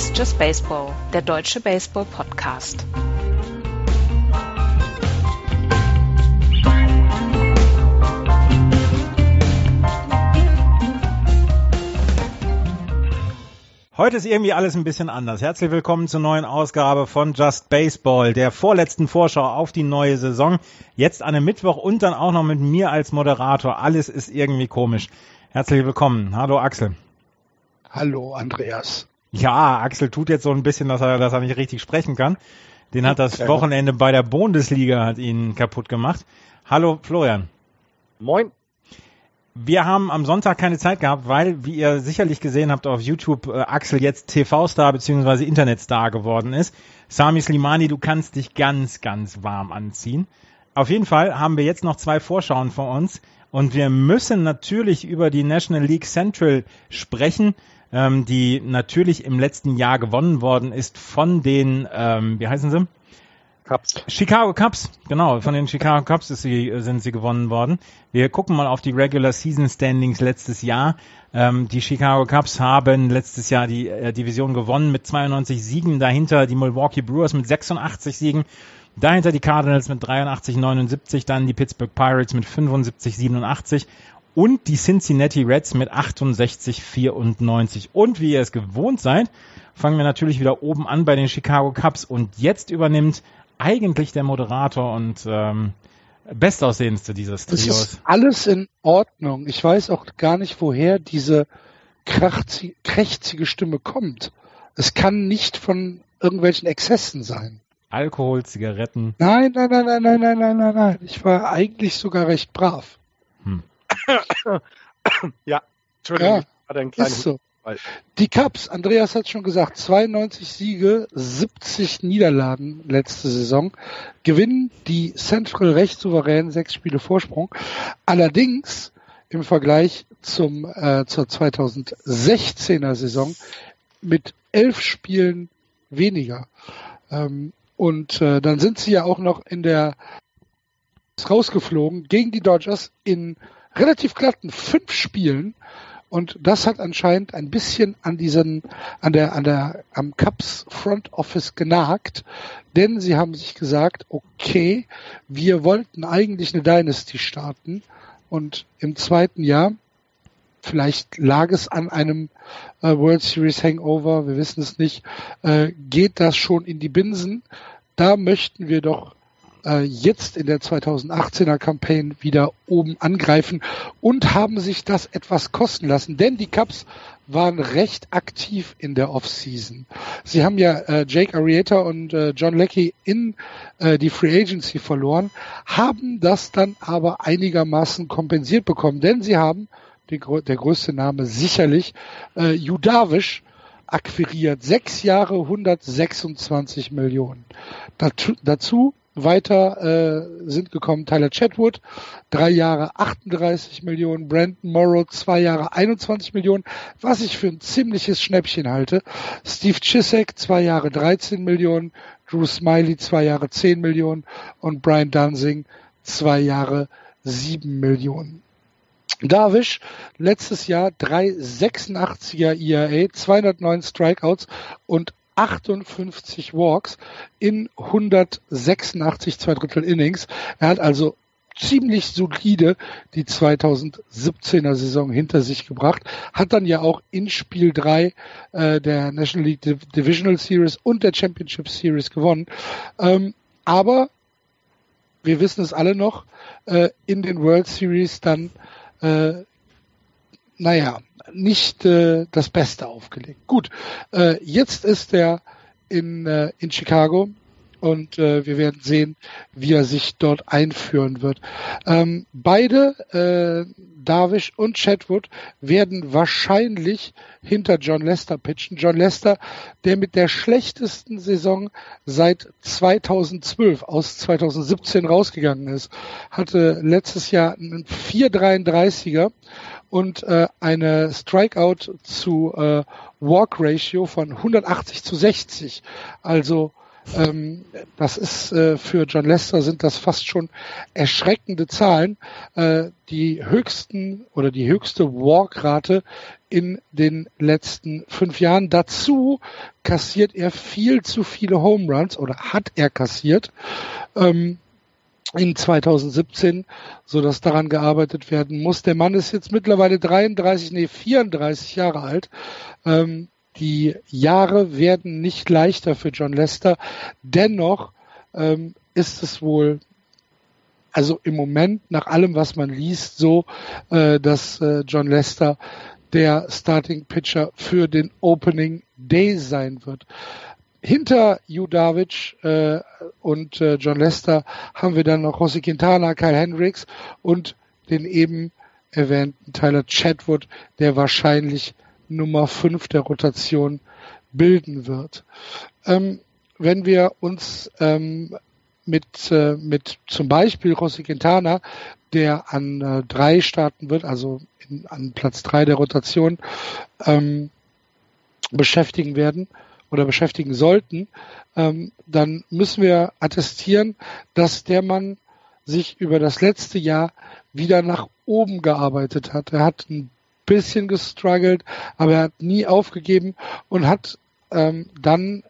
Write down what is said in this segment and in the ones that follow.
Ist Just Baseball, der deutsche Baseball-Podcast. Heute ist irgendwie alles ein bisschen anders. Herzlich willkommen zur neuen Ausgabe von Just Baseball, der vorletzten Vorschau auf die neue Saison. Jetzt an einem Mittwoch und dann auch noch mit mir als Moderator. Alles ist irgendwie komisch. Herzlich willkommen. Hallo Axel. Hallo Andreas. Ja, Axel tut jetzt so ein bisschen, dass er, dass er nicht richtig sprechen kann. Den hat das Wochenende bei der Bundesliga hat ihn kaputt gemacht. Hallo Florian. Moin. Wir haben am Sonntag keine Zeit gehabt, weil, wie ihr sicherlich gesehen habt auf YouTube, äh, Axel jetzt TV-Star bzw. Internetstar geworden ist. Sami Slimani, du kannst dich ganz, ganz warm anziehen. Auf jeden Fall haben wir jetzt noch zwei Vorschauen vor uns und wir müssen natürlich über die National League Central sprechen, ähm, die natürlich im letzten Jahr gewonnen worden ist von den, ähm, wie heißen sie? Cubs. Chicago Cubs, genau, von den Chicago Cubs sie, sind sie gewonnen worden. Wir gucken mal auf die Regular Season Standings letztes Jahr. Ähm, die Chicago Cubs haben letztes Jahr die äh, Division gewonnen mit 92 Siegen, dahinter die Milwaukee Brewers mit 86 Siegen, dahinter die Cardinals mit 83, 79, dann die Pittsburgh Pirates mit 75, 87 und die Cincinnati Reds mit 68, 94. Und wie ihr es gewohnt seid, fangen wir natürlich wieder oben an bei den Chicago Cubs und jetzt übernimmt eigentlich der Moderator und ähm, bestaussehendste dieses Trios. Das ist alles in Ordnung. Ich weiß auch gar nicht, woher diese krächzige Stimme kommt. Es kann nicht von irgendwelchen Exzessen sein. Alkohol, Zigaretten. Nein, nein, nein, nein, nein, nein, nein, nein, nein. Ich war eigentlich sogar recht brav. Ja, Entschuldigung, ja, ich ist so. Die Cups, Andreas hat schon gesagt, 92 Siege, 70 Niederlagen letzte Saison, gewinnen die Central recht souverän, sechs Spiele Vorsprung. Allerdings im Vergleich zum äh, zur 2016er Saison mit elf Spielen weniger. Ähm, und äh, dann sind sie ja auch noch in der rausgeflogen gegen die Dodgers in relativ glatten fünf Spielen. Und das hat anscheinend ein bisschen an diesen, an der, an der, am Cups Front Office genagt, denn sie haben sich gesagt, okay, wir wollten eigentlich eine Dynasty starten. Und im zweiten Jahr, vielleicht lag es an einem äh, World Series Hangover, wir wissen es nicht, äh, geht das schon in die Binsen. Da möchten wir doch äh, jetzt in der 2018er Campaign wieder oben angreifen und haben sich das etwas kosten lassen, denn die Cubs waren recht aktiv in der Offseason. Sie haben ja äh, Jake Arrieta und äh, John Leckie in äh, die Free Agency verloren, haben das dann aber einigermaßen kompensiert bekommen, denn sie haben die, der größte Name sicherlich äh, Judavish akquiriert. Sechs Jahre 126 Millionen. Dazu, dazu weiter äh, sind gekommen. Tyler Chatwood, drei Jahre 38 Millionen, Brandon Morrow, zwei Jahre 21 Millionen, was ich für ein ziemliches Schnäppchen halte. Steve Chisek, zwei Jahre 13 Millionen, Drew Smiley, zwei Jahre 10 Millionen. Und Brian Dunsing, zwei Jahre 7 Millionen. Darvish, letztes Jahr 386er ERA, 209 Strikeouts und 58 Walks in 186 zwei Drittel Innings. Er hat also ziemlich solide die 2017er Saison hinter sich gebracht, hat dann ja auch in Spiel 3 äh, der National League Divisional Series und der Championship Series gewonnen. Ähm, aber wir wissen es alle noch, äh, in den World Series dann, äh, naja, nicht äh, das Beste aufgelegt. Gut, äh, jetzt ist er in, äh, in Chicago und äh, wir werden sehen, wie er sich dort einführen wird. Ähm, beide, äh, Darvish und Chatwood, werden wahrscheinlich hinter John Lester pitchen. John Lester, der mit der schlechtesten Saison seit 2012 aus 2017 rausgegangen ist, hatte letztes Jahr einen 4,33er und äh, eine Strikeout zu äh, Walk Ratio von 180 zu 60. Also Ähm, das ist äh, für John Lester sind das fast schon erschreckende Zahlen. Äh, die höchsten oder die höchste Walkrate in den letzten fünf Jahren. Dazu kassiert er viel zu viele Home Runs oder hat er kassiert. Ähm, in 2017, so dass daran gearbeitet werden muss. Der Mann ist jetzt mittlerweile 33, nee 34 Jahre alt. Ähm, die Jahre werden nicht leichter für John Lester. Dennoch ähm, ist es wohl, also im Moment nach allem, was man liest, so, äh, dass äh, John Lester der Starting Pitcher für den Opening Day sein wird. Hinter Yu Davic äh, und äh, John Lester haben wir dann noch José Quintana, Kyle Hendricks und den eben erwähnten Tyler Chatwood, der wahrscheinlich Nummer 5 der Rotation bilden wird. Ähm, wenn wir uns ähm, mit, äh, mit zum Beispiel Rossi Quintana, der an äh, drei starten wird, also in, an Platz drei der Rotation, ähm, beschäftigen werden oder beschäftigen sollten, ähm, dann müssen wir attestieren, dass der Mann sich über das letzte Jahr wieder nach oben gearbeitet hat. Er hat ein bisschen gestruggelt, aber er hat nie aufgegeben und hat ähm, dann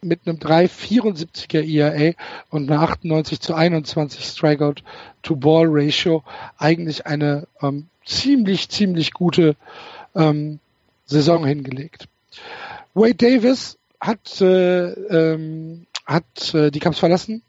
mit einem 3,74er ERA und einer 98 zu 21 Strikeout to Ball Ratio eigentlich eine ähm, ziemlich, ziemlich gute ähm, Saison hingelegt. Wade Davis hat, äh, ähm, hat äh, die Cubs verlassen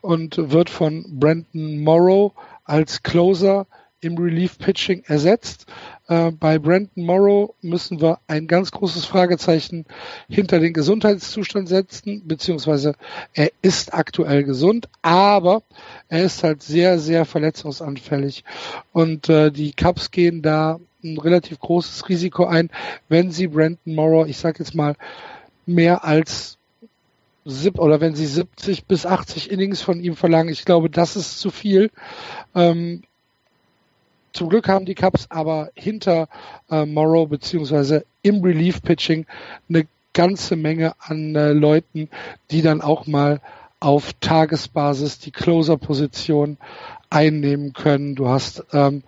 und wird von Brandon Morrow als Closer im Relief Pitching ersetzt. Äh, bei Brandon Morrow müssen wir ein ganz großes Fragezeichen hinter den Gesundheitszustand setzen, beziehungsweise er ist aktuell gesund, aber er ist halt sehr, sehr verletzungsanfällig. Und äh, die Cubs gehen da ein relativ großes Risiko ein, wenn sie Brandon Morrow, ich sag jetzt mal, mehr als oder wenn sie 70 bis 80 Innings von ihm verlangen. Ich glaube, das ist zu viel. Ähm, zum Glück haben die Cubs aber hinter äh, Morrow beziehungsweise im Relief Pitching eine ganze Menge an äh, Leuten, die dann auch mal auf Tagesbasis die Closer-Position einnehmen können. Du hast ähm,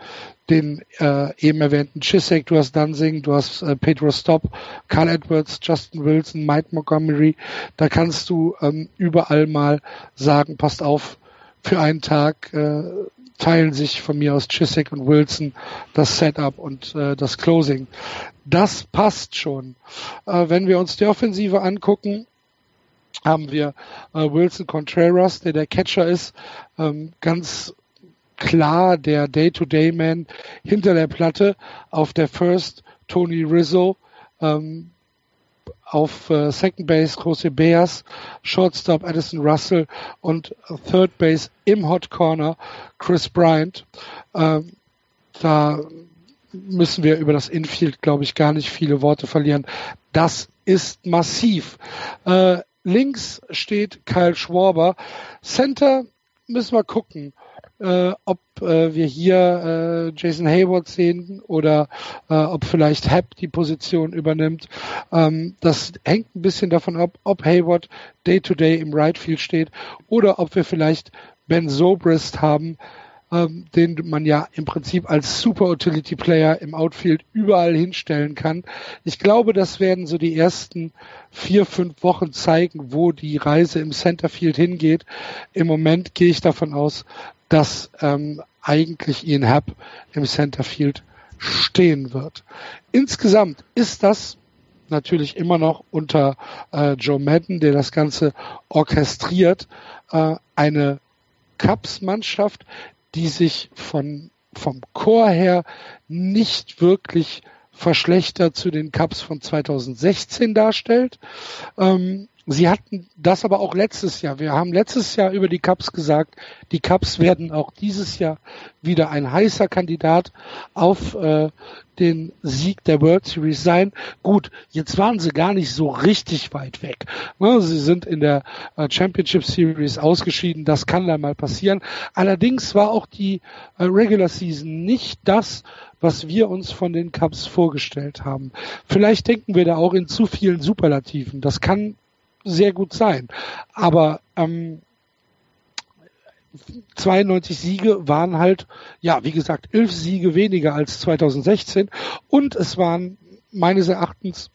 den äh, eben erwähnten Chisek, du hast Dunsing, du hast äh, Pedro Stopp, Carl Edwards, Justin Wilson, Mike Montgomery. Da kannst du ähm, überall mal sagen, passt auf, für einen Tag äh, teilen sich von mir aus Chiswick und Wilson das Setup und äh, das Closing. Das passt schon. Äh, wenn wir uns die Offensive angucken, haben wir äh, Wilson Contreras, der der Catcher ist, ähm, ganz klar der Day-to-Day-Man hinter der Platte auf der First Tony Rizzo, ähm, auf äh, Second Base Jose Beas, Shortstop Addison Russell und Third Base im Hot Corner Chris Bryant. Ähm, da müssen wir über das Infield, glaube ich, gar nicht viele Worte verlieren. Das ist massiv. Äh, links steht Kyle Schwarber. Center müssen wir gucken äh, ob äh, wir hier äh, Jason Hayward sehen oder äh, ob vielleicht Happ die Position übernimmt. Ähm, das hängt ein bisschen davon ab, ob Hayward Day-to-Day -Day im Right Field steht oder ob wir vielleicht Ben Zobrist haben, ähm, den man ja im Prinzip als Super Utility Player im Outfield überall hinstellen kann. Ich glaube, das werden so die ersten vier, fünf Wochen zeigen, wo die Reise im Centerfield hingeht. Im Moment gehe ich davon aus, dass ähm, eigentlich Ian Happ im Centerfield stehen wird. Insgesamt ist das natürlich immer noch unter äh, Joe Madden, der das Ganze orchestriert, äh, eine Cups-Mannschaft, die sich von, vom Chor her nicht wirklich verschlechtert zu den Cups von 2016 darstellt. Ähm, Sie hatten das aber auch letztes Jahr. Wir haben letztes Jahr über die Cups gesagt, die Cups werden auch dieses Jahr wieder ein heißer Kandidat auf äh, den Sieg der World Series sein. Gut, jetzt waren sie gar nicht so richtig weit weg. Ne, sie sind in der äh, Championship Series ausgeschieden. Das kann da mal passieren. Allerdings war auch die äh, Regular Season nicht das, was wir uns von den Cups vorgestellt haben. Vielleicht denken wir da auch in zu vielen Superlativen. Das kann sehr gut sein. Aber ähm, 92 Siege waren halt, ja, wie gesagt, elf Siege weniger als 2016 und es waren meines Erachtens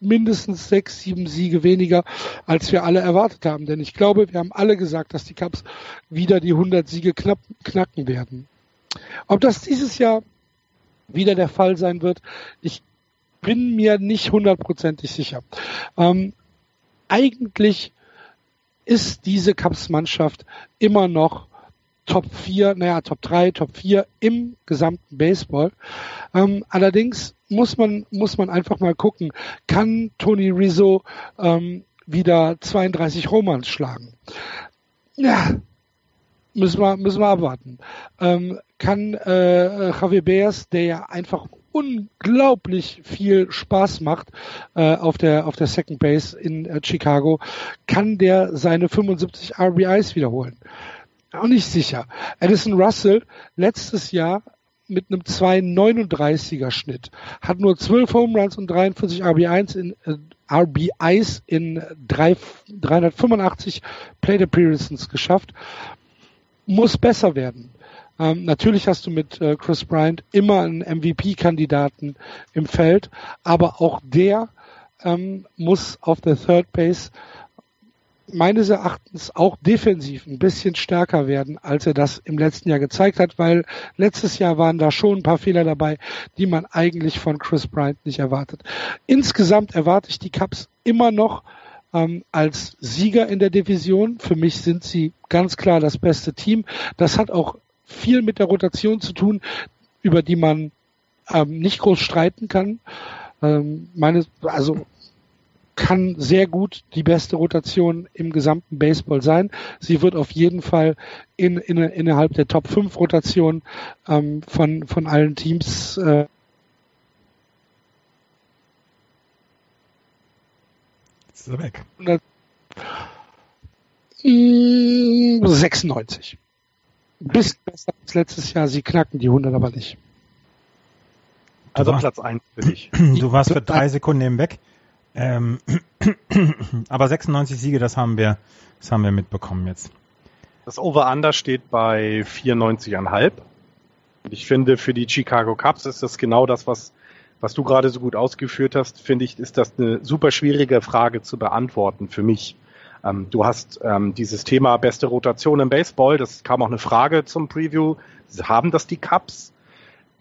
mindestens sechs, sieben Siege weniger, als wir alle erwartet haben. Denn ich glaube, wir haben alle gesagt, dass die Cups wieder die 100 Siege knapp, knacken werden. Ob das dieses Jahr wieder der Fall sein wird, ich bin mir nicht hundertprozentig sicher. Ähm, eigentlich ist diese Cups-Mannschaft immer noch Top 4, naja, Top 3, Top 4 im gesamten Baseball. Ähm, allerdings muss man, muss man einfach mal gucken, kann Tony Rizzo ähm, wieder 32 Romans schlagen? Ja, müssen wir, müssen wir abwarten. Ähm, kann äh, Javier Beers, der ja einfach unglaublich viel Spaß macht äh, auf der auf der Second Base in äh, Chicago, kann der seine 75 RBIs wiederholen. Auch nicht sicher. Addison Russell letztes Jahr mit einem 2,39er Schnitt hat nur 12 Home Runs und 43 RBIs in äh, RBIs in drei, 385 Plate Appearances geschafft. Muss besser werden. Ähm, natürlich hast du mit äh, Chris Bryant immer einen MVP-Kandidaten im Feld, aber auch der ähm, muss auf der Third Base meines Erachtens auch defensiv ein bisschen stärker werden, als er das im letzten Jahr gezeigt hat, weil letztes Jahr waren da schon ein paar Fehler dabei, die man eigentlich von Chris Bryant nicht erwartet. Insgesamt erwarte ich die Cups immer noch ähm, als Sieger in der Division. Für mich sind sie ganz klar das beste Team. Das hat auch viel mit der Rotation zu tun, über die man ähm, nicht groß streiten kann. Ähm, meine, also kann sehr gut die beste Rotation im gesamten Baseball sein. Sie wird auf jeden Fall in, in, innerhalb der Top 5 Rotation ähm, von, von allen Teams äh, ist er weg. 96 bisschen besser als letztes Jahr. Sie knacken die 100 aber nicht. Also Platz 1 für dich. Du warst für drei Sekunden eben weg. Ähm, aber 96 Siege, das haben wir, das haben wir mitbekommen jetzt. Das Over-Under steht bei 94,5. Ich finde, für die Chicago Cubs ist das genau das, was, was du gerade so gut ausgeführt hast. Finde ich, ist das eine super schwierige Frage zu beantworten für mich. Ähm, du hast ähm, dieses Thema beste Rotation im Baseball, das kam auch eine Frage zum Preview. Haben das die Cups?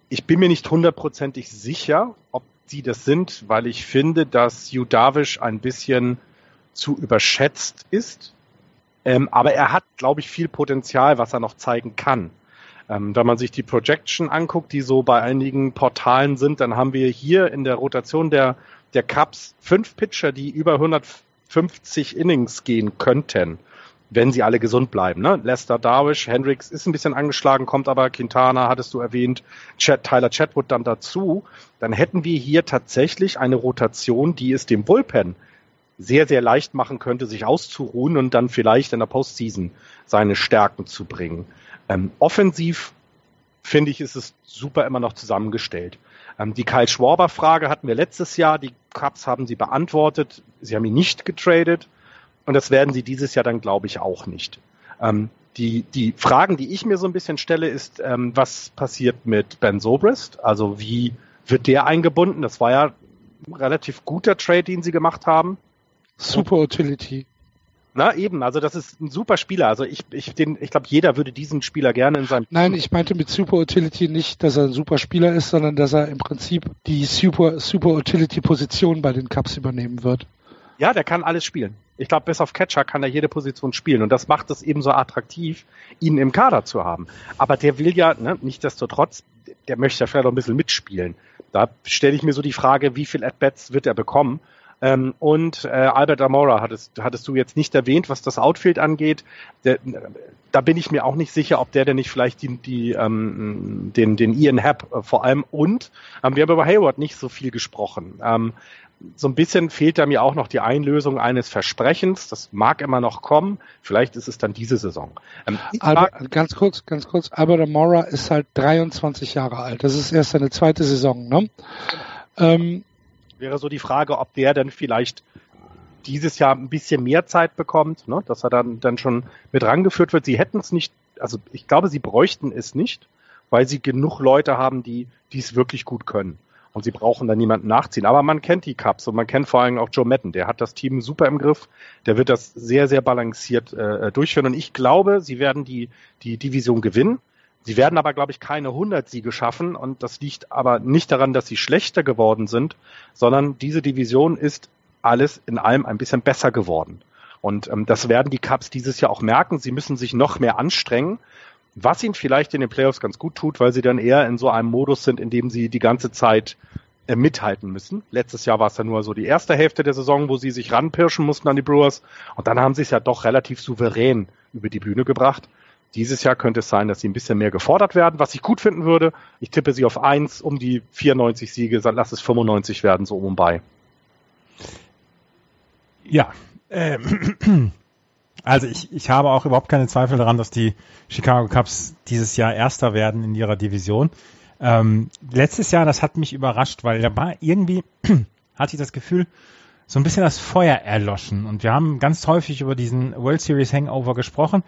Ich bin mir nicht hundertprozentig sicher, ob sie das sind, weil ich finde, dass Hugh Darvish ein bisschen zu überschätzt ist. Ähm, aber er hat, glaube ich, viel Potenzial, was er noch zeigen kann. Ähm, wenn man sich die Projection anguckt, die so bei einigen Portalen sind, dann haben wir hier in der Rotation der, der Cups fünf Pitcher, die über 100 50 Innings gehen könnten, wenn sie alle gesund bleiben. Ne? Lester Darwish, Hendricks ist ein bisschen angeschlagen, kommt aber Quintana, hattest du erwähnt, Chad, Tyler Chatwood dann dazu. Dann hätten wir hier tatsächlich eine Rotation, die es dem Bullpen sehr, sehr leicht machen könnte, sich auszuruhen und dann vielleicht in der Postseason seine Stärken zu bringen. Ähm, offensiv finde ich, ist es super immer noch zusammengestellt. Ähm, die Kyle Schwarber-Frage hatten wir letztes Jahr. Die Cubs haben sie beantwortet. Sie haben ihn nicht getradet. Und das werden sie dieses Jahr dann, glaube ich, auch nicht. Ähm, die, die Fragen, die ich mir so ein bisschen stelle, ist, ähm, was passiert mit Ben Sobrist? Also wie wird der eingebunden? Das war ja ein relativ guter Trade, den sie gemacht haben. Super Utility. Na eben, also das ist ein super Spieler. Also ich, ich, den, ich glaube, jeder würde diesen Spieler gerne in seinem. Nein, ich meinte mit Super Utility nicht, dass er ein super Spieler ist, sondern dass er im Prinzip die Super, Super Utility Position bei den Cups übernehmen wird. Ja, der kann alles spielen. Ich glaube, bis auf Catcher kann er jede Position spielen und das macht es eben so attraktiv, ihn im Kader zu haben. Aber der will ja, ne, nichtsdestotrotz, der möchte ja vielleicht auch ein bisschen mitspielen. Da stelle ich mir so die Frage, wie viel At-Bats wird er bekommen? Ähm, und äh, Albert Amora hattest, hattest du jetzt nicht erwähnt, was das Outfield angeht. Der, da bin ich mir auch nicht sicher, ob der denn nicht vielleicht die, die, ähm, den, den Ian Happ äh, vor allem und ähm, wir haben über Hayward nicht so viel gesprochen. Ähm, so ein bisschen fehlt da mir auch noch die Einlösung eines Versprechens. Das mag immer noch kommen. Vielleicht ist es dann diese Saison. Ähm, Albert, ganz kurz, ganz kurz. Albert Amora ist halt 23 Jahre alt. Das ist erst seine zweite Saison. Ne? Ähm, Wäre so die Frage, ob der dann vielleicht dieses Jahr ein bisschen mehr Zeit bekommt, ne? dass er dann, dann schon mit rangeführt wird. Sie hätten es nicht, also ich glaube, sie bräuchten es nicht, weil sie genug Leute haben, die es wirklich gut können. Und sie brauchen dann niemanden nachziehen. Aber man kennt die Cups und man kennt vor allem auch Joe Madden. Der hat das Team super im Griff. Der wird das sehr, sehr balanciert äh, durchführen. Und ich glaube, sie werden die, die Division gewinnen. Sie werden aber, glaube ich, keine 100 Siege schaffen. Und das liegt aber nicht daran, dass sie schlechter geworden sind, sondern diese Division ist alles in allem ein bisschen besser geworden. Und ähm, das werden die Cups dieses Jahr auch merken. Sie müssen sich noch mehr anstrengen was ihnen vielleicht in den Playoffs ganz gut tut, weil sie dann eher in so einem Modus sind, in dem sie die ganze Zeit äh, mithalten müssen. Letztes Jahr war es dann nur so die erste Hälfte der Saison, wo sie sich ranpirschen mussten an die Brewers und dann haben sie es ja doch relativ souverän über die Bühne gebracht. Dieses Jahr könnte es sein, dass sie ein bisschen mehr gefordert werden, was ich gut finden würde. Ich tippe sie auf eins um die 94 Siege, lass es 95 werden, so um und bei. Ja, ähm, Also ich, ich habe auch überhaupt keine Zweifel daran, dass die Chicago Cubs dieses Jahr Erster werden in ihrer Division. Ähm, letztes Jahr, das hat mich überrascht, weil da war irgendwie, hatte ich das Gefühl, so ein bisschen das Feuer erloschen. Und wir haben ganz häufig über diesen World Series Hangover gesprochen,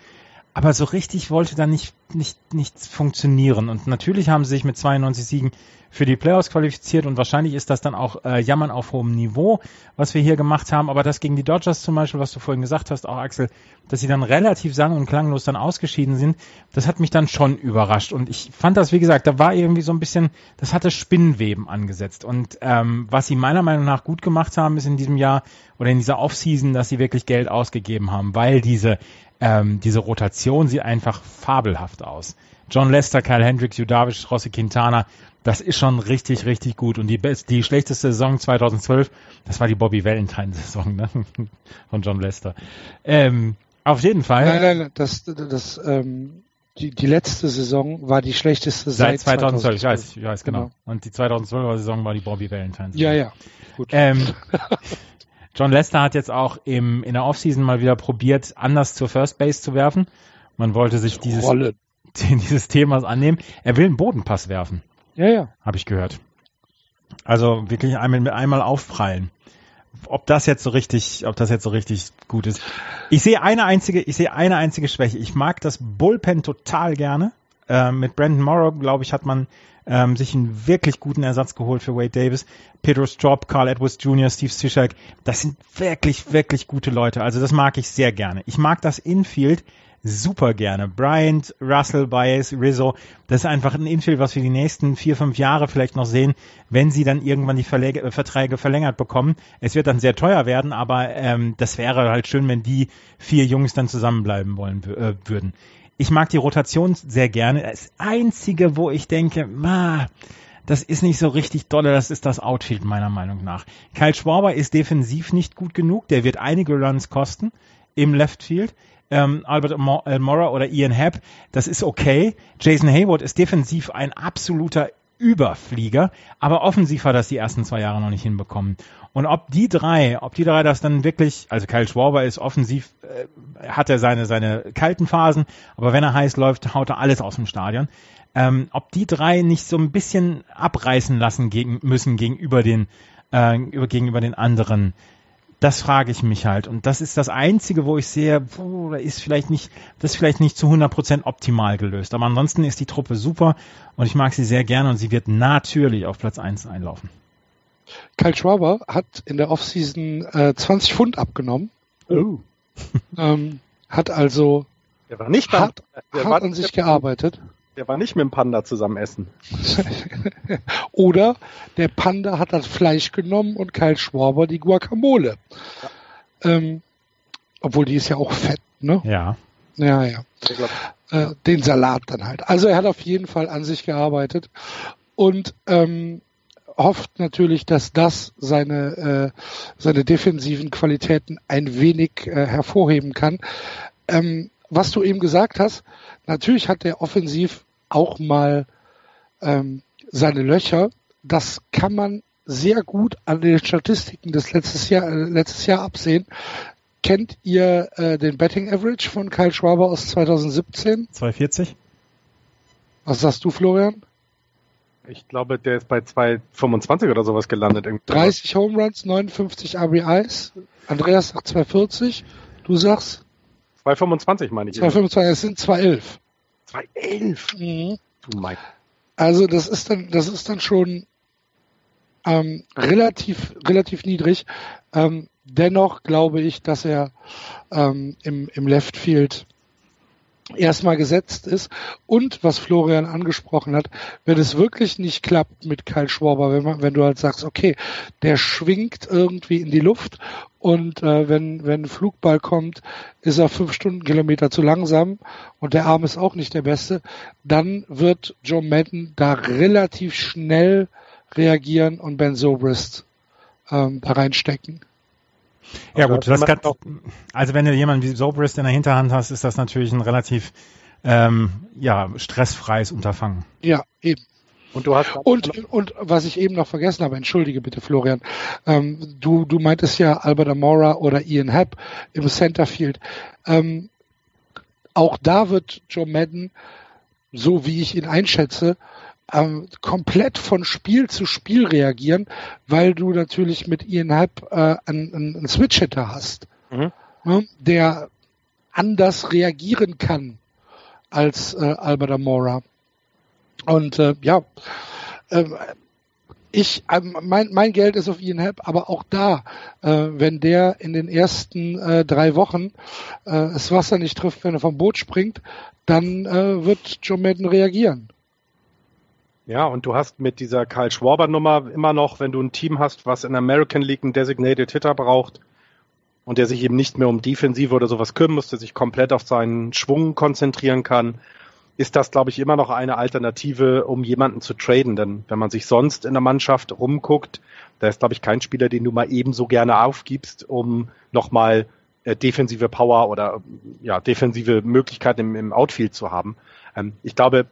aber so richtig wollte da nicht, nicht, nichts funktionieren. Und natürlich haben sie sich mit 92 Siegen für die Playoffs qualifiziert und wahrscheinlich ist das dann auch äh, Jammern auf hohem Niveau, was wir hier gemacht haben. Aber das gegen die Dodgers zum Beispiel, was du vorhin gesagt hast, auch Axel, dass sie dann relativ sang- und klanglos dann ausgeschieden sind, das hat mich dann schon überrascht. Und ich fand das, wie gesagt, da war irgendwie so ein bisschen, das hatte Spinnweben angesetzt. Und ähm, was sie meiner Meinung nach gut gemacht haben, ist in diesem Jahr oder in dieser Offseason, dass sie wirklich Geld ausgegeben haben, weil diese ähm, diese Rotation sieht einfach fabelhaft aus. John Lester, Kyle Hendricks, Judavic, Rossi Quintana, das ist schon richtig, richtig gut. Und die, best, die schlechteste Saison 2012, das war die Bobby Valentine-Saison ne? von John Lester. Ähm, auf jeden Fall. Nein, nein, nein das, das, ähm, die, die letzte Saison war die schlechteste seit, seit 2012. 2012. Ich weiß, ich weiß genau. genau. Und die 2012er Saison war die Bobby Valentine. -Saison. Ja, ja. Gut. Ähm, John Lester hat jetzt auch im, in der Offseason mal wieder probiert, anders zur First Base zu werfen. Man wollte sich dieses, dieses Themas annehmen. Er will einen Bodenpass werfen. Ja, ja. Habe ich gehört. Also wirklich einmal einmal aufprallen. Ob das jetzt so richtig, ob das jetzt so richtig gut ist. Ich sehe eine einzige, ich sehe eine einzige Schwäche. Ich mag das Bullpen total gerne. Äh, mit Brandon Morrow, glaube ich, hat man ähm, sich einen wirklich guten Ersatz geholt für Wade Davis. Pedro Strop, Carl Edwards Jr., Steve Stishak, das sind wirklich, wirklich gute Leute. Also das mag ich sehr gerne. Ich mag das Infield super gerne. Bryant, Russell, Baez, Rizzo, das ist einfach ein Infield, was wir die nächsten vier, fünf Jahre vielleicht noch sehen, wenn sie dann irgendwann die Verlä äh, Verträge verlängert bekommen. Es wird dann sehr teuer werden, aber ähm, das wäre halt schön, wenn die vier Jungs dann zusammenbleiben wollen äh, würden. Ich mag die Rotation sehr gerne. Das Einzige, wo ich denke, ma, das ist nicht so richtig dolle, das ist das Outfield meiner Meinung nach. Kyle Schwarber ist defensiv nicht gut genug, der wird einige Runs kosten im Left Field. Ähm, Albert Almora oder Ian Happ, das ist okay. Jason Hayward ist defensiv ein absoluter Überflieger, aber offensiv hat das die ersten zwei Jahre noch nicht hinbekommen. Und ob die drei, ob die drei das dann wirklich, also Kyle Schwarber ist offensiv, äh, hat er seine, seine kalten Phasen, aber wenn er heiß läuft, haut er alles aus dem Stadion. Ähm, ob die drei nicht so ein bisschen abreißen lassen gegen, müssen gegenüber den, äh, gegenüber den anderen das frage ich mich halt. Und das ist das Einzige, wo ich sehe, puh, da ist vielleicht nicht, das ist vielleicht nicht zu 100% optimal gelöst. Aber ansonsten ist die Truppe super und ich mag sie sehr gerne und sie wird natürlich auf Platz 1 einlaufen. Kyle Schwaber hat in der Offseason äh, 20 Pfund abgenommen. Oh. ähm, hat also der war nicht hart, hart an sich gearbeitet. Der war nicht mit dem Panda zusammen essen. Oder der Panda hat das Fleisch genommen und Kyle Schwaber die Guacamole. Ja. Ähm, obwohl die ist ja auch fett, ne? Ja. Ja, ja. Äh, den Salat dann halt. Also er hat auf jeden Fall an sich gearbeitet und ähm, hofft natürlich, dass das seine, äh, seine defensiven Qualitäten ein wenig äh, hervorheben kann. Ähm, was du eben gesagt hast, natürlich hat er offensiv auch mal ähm, seine Löcher. Das kann man sehr gut an den Statistiken des letztes Jahr, äh, letztes Jahr absehen. Kennt ihr äh, den Betting Average von Kyle Schwaber aus 2017? 240. Was sagst du, Florian? Ich glaube, der ist bei 225 oder sowas gelandet. 30 Home Runs, 59 RBIs. Andreas sagt 240. Du sagst? 225 meine ich. 225, es sind 211. 211? Mhm. Du mein. Also das ist dann, das ist dann schon ähm, relativ, relativ niedrig. Ähm, dennoch glaube ich, dass er ähm, im, im Left Field erstmal gesetzt ist. Und was Florian angesprochen hat, wenn es wirklich nicht klappt mit Kyle Schwarber, wenn, wenn du halt sagst, okay, der schwingt irgendwie in die Luft und äh, wenn, wenn ein Flugball kommt, ist er fünf Stundenkilometer zu langsam und der Arm ist auch nicht der beste, dann wird Joe Madden da relativ schnell reagieren und Ben Sobrist ähm, da reinstecken. Ja gut, das kann, also wenn du jemanden wie Sobrist in der Hinterhand hast, ist das natürlich ein relativ ähm, ja, stressfreies Unterfangen. Ja, eben. Und du hast und, und was ich eben noch vergessen habe, entschuldige bitte Florian, ähm, du, du meintest ja Albert Amora oder Ian Happ im Centerfield. Ähm, auch da wird Joe Madden, so wie ich ihn einschätze, ähm, komplett von Spiel zu Spiel reagieren, weil du natürlich mit Ian Hype äh, einen, einen Switch-Hitter hast, mhm. ne, der anders reagieren kann als äh, Albert Amora. Und äh, ja, äh, ich, äh, mein, mein Geld ist auf Ian Happ, aber auch da, äh, wenn der in den ersten äh, drei Wochen äh, das Wasser nicht trifft, wenn er vom Boot springt, dann äh, wird Joe Madden reagieren. Ja, und du hast mit dieser Karl Schwarber Nummer immer noch, wenn du ein Team hast, was in American League einen Designated Hitter braucht und der sich eben nicht mehr um Defensive oder sowas kümmern muss, der sich komplett auf seinen Schwung konzentrieren kann, ist das, glaube ich, immer noch eine Alternative, um jemanden zu traden. Denn wenn man sich sonst in der Mannschaft rumguckt, da ist, glaube ich, kein Spieler, den du mal ebenso gerne aufgibst, um nochmal äh, defensive Power oder ja, defensive Möglichkeiten im, im Outfield zu haben. Ähm, ich glaube,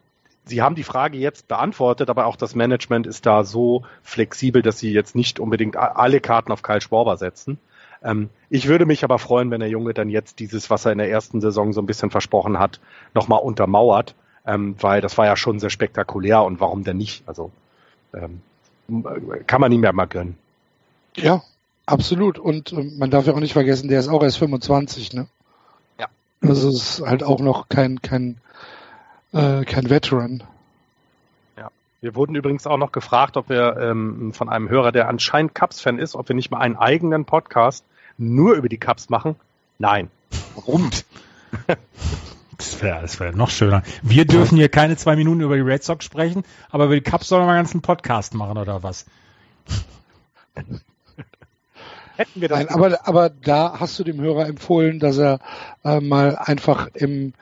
Sie haben die Frage jetzt beantwortet, aber auch das Management ist da so flexibel, dass Sie jetzt nicht unbedingt alle Karten auf Kyle Schwarber setzen. Ähm, ich würde mich aber freuen, wenn der Junge dann jetzt dieses, was er in der ersten Saison so ein bisschen versprochen hat, nochmal untermauert, ähm, weil das war ja schon sehr spektakulär und warum denn nicht? Also ähm, kann man ihm ja mal gönnen. Ja, absolut. Und äh, man darf ja auch nicht vergessen, der ist auch erst 25, ne? Ja. Also es ist halt auch noch kein, kein äh, kein Veteran. Ja. Wir wurden übrigens auch noch gefragt, ob wir ähm, von einem Hörer, der anscheinend Cups-Fan ist, ob wir nicht mal einen eigenen Podcast nur über die Cups machen. Nein. Warum? Das wäre das wär noch schöner. Wir dürfen hier keine zwei Minuten über die Red Sox sprechen, aber über die Cups sollen wir mal einen ganzen Podcast machen oder was? Hätten wir das Nein, aber, aber da hast du dem Hörer empfohlen, dass er äh, mal einfach im,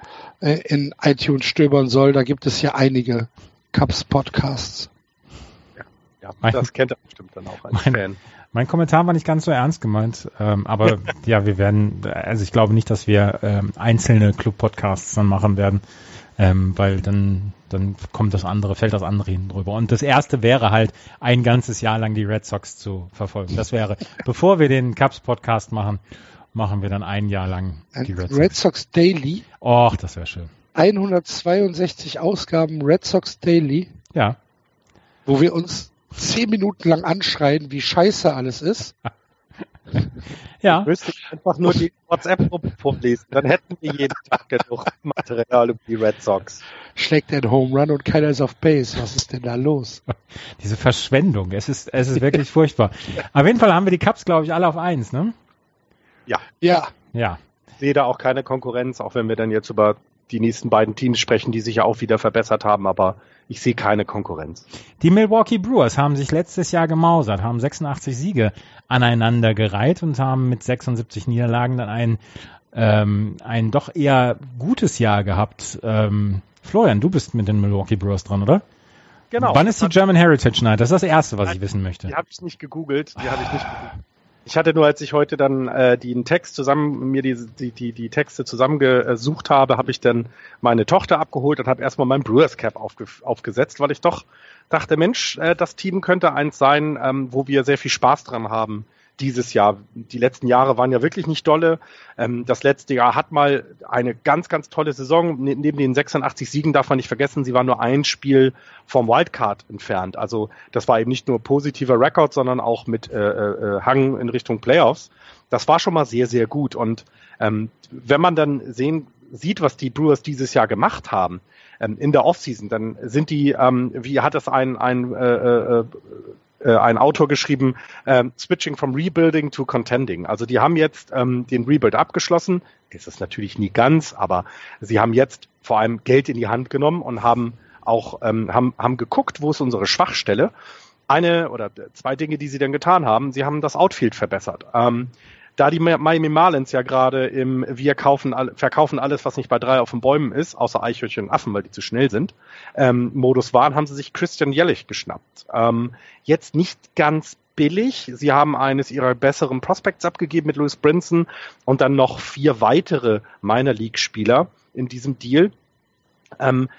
äh, in iTunes stöbern soll. Da gibt es ja einige Cups-Podcasts. Ja, ja mein, das kennt er bestimmt dann auch als mein, Fan. Mein Kommentar war nicht ganz so ernst gemeint, ähm, aber ja, wir werden, also ich glaube nicht, dass wir ähm, einzelne Club-Podcasts dann machen werden ähm, weil dann, dann kommt das andere, fällt das andere hin drüber. Und das erste wäre halt, ein ganzes Jahr lang die Red Sox zu verfolgen. Das wäre, bevor wir den Cups Podcast machen, machen wir dann ein Jahr lang die Red Sox. Red Sox Daily. Och, das wäre schön. 162 Ausgaben Red Sox Daily. Ja. Wo wir uns zehn Minuten lang anschreien, wie scheiße alles ist. Ja. Ich müsste einfach nur die WhatsApp-Gruppe vorlesen. Dann hätten wir jeden Tag genug Material über die Red Sox. Schlägt ein Home Run und keiner ist auf Base. Was ist denn da los? Diese Verschwendung. Es ist, es ist wirklich furchtbar. Auf jeden Fall haben wir die Cups, glaube ich, alle auf eins, ne? Ja. Ja. Ja. Ich sehe da auch keine Konkurrenz, auch wenn wir dann jetzt über die nächsten beiden Teams sprechen, die sich ja auch wieder verbessert haben, aber ich sehe keine Konkurrenz. Die Milwaukee Brewers haben sich letztes Jahr gemausert, haben 86 Siege aneinander gereiht und haben mit 76 Niederlagen dann ein, ähm, ein doch eher gutes Jahr gehabt. Ähm, Florian, du bist mit den Milwaukee Brewers dran, oder? Genau. Wann ist die German Heritage Night? Das ist das Erste, was ich wissen möchte. Die habe ich nicht gegoogelt. Die habe ich nicht gegoogelt. Ich hatte nur, als ich heute dann äh, den Text zusammen, mir die, die, die, die Texte zusammengesucht habe, habe ich dann meine Tochter abgeholt und habe erstmal mein Brewers Cap aufge, aufgesetzt, weil ich doch dachte, Mensch, äh, das Team könnte eins sein, ähm, wo wir sehr viel Spaß dran haben, dieses Jahr. Die letzten Jahre waren ja wirklich nicht dolle. Ähm, das letzte Jahr hat mal eine ganz, ganz tolle Saison. Ne, neben den 86 Siegen darf man nicht vergessen, sie war nur ein Spiel vom Wildcard entfernt. Also das war eben nicht nur positiver Rekord, sondern auch mit äh, äh, Hang in Richtung Playoffs. Das war schon mal sehr, sehr gut. Und ähm, wenn man dann sehen, sieht, was die Brewers dieses Jahr gemacht haben, ähm, in der Offseason, dann sind die, ähm, wie hat es ein, ein äh, äh, äh, ein Autor geschrieben, ähm, switching from rebuilding to contending. Also die haben jetzt ähm, den Rebuild abgeschlossen. Ist es natürlich nie ganz, aber sie haben jetzt vor allem Geld in die Hand genommen und haben auch ähm, haben, haben geguckt, wo ist unsere Schwachstelle. Eine oder zwei Dinge, die sie dann getan haben, sie haben das Outfield verbessert. Ähm, da die Miami Marlins ja gerade im Wir kaufen, verkaufen alles, was nicht bei drei auf den Bäumen ist, außer Eichhörnchen und Affen, weil die zu schnell sind, ähm, Modus waren, haben sie sich Christian Jellich geschnappt. Ähm, jetzt nicht ganz billig. Sie haben eines ihrer besseren Prospects abgegeben mit Louis Brinson und dann noch vier weitere Minor League Spieler in diesem Deal. Ähm,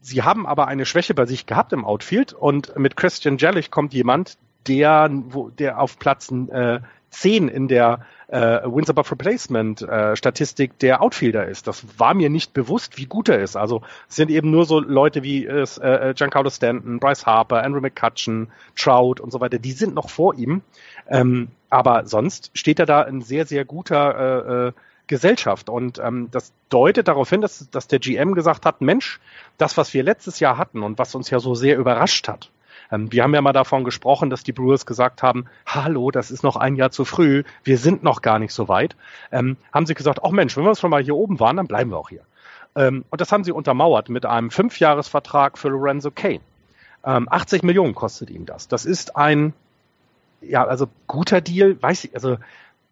sie haben aber eine Schwäche bei sich gehabt im Outfield und mit Christian Jellich kommt jemand, der, wo, der auf Platz äh, 10 in der äh, Wins above Replacement äh, Statistik der Outfielder ist. Das war mir nicht bewusst, wie gut er ist. Also es sind eben nur so Leute wie äh, äh, Giancarlo Stanton, Bryce Harper, Andrew McCutcheon, Trout und so weiter. Die sind noch vor ihm. Ähm, aber sonst steht er da in sehr, sehr guter äh, äh, Gesellschaft. Und ähm, das deutet darauf hin, dass, dass der GM gesagt hat, Mensch, das, was wir letztes Jahr hatten und was uns ja so sehr überrascht hat, ähm, wir haben ja mal davon gesprochen, dass die Brewers gesagt haben, hallo, das ist noch ein Jahr zu früh, wir sind noch gar nicht so weit. Ähm, haben sie gesagt, ach Mensch, wenn wir schon mal hier oben waren, dann bleiben wir auch hier. Ähm, und das haben sie untermauert mit einem Fünfjahresvertrag für Lorenzo Kane. Ähm, 80 Millionen kostet ihm das. Das ist ein, ja, also guter Deal, weiß ich, also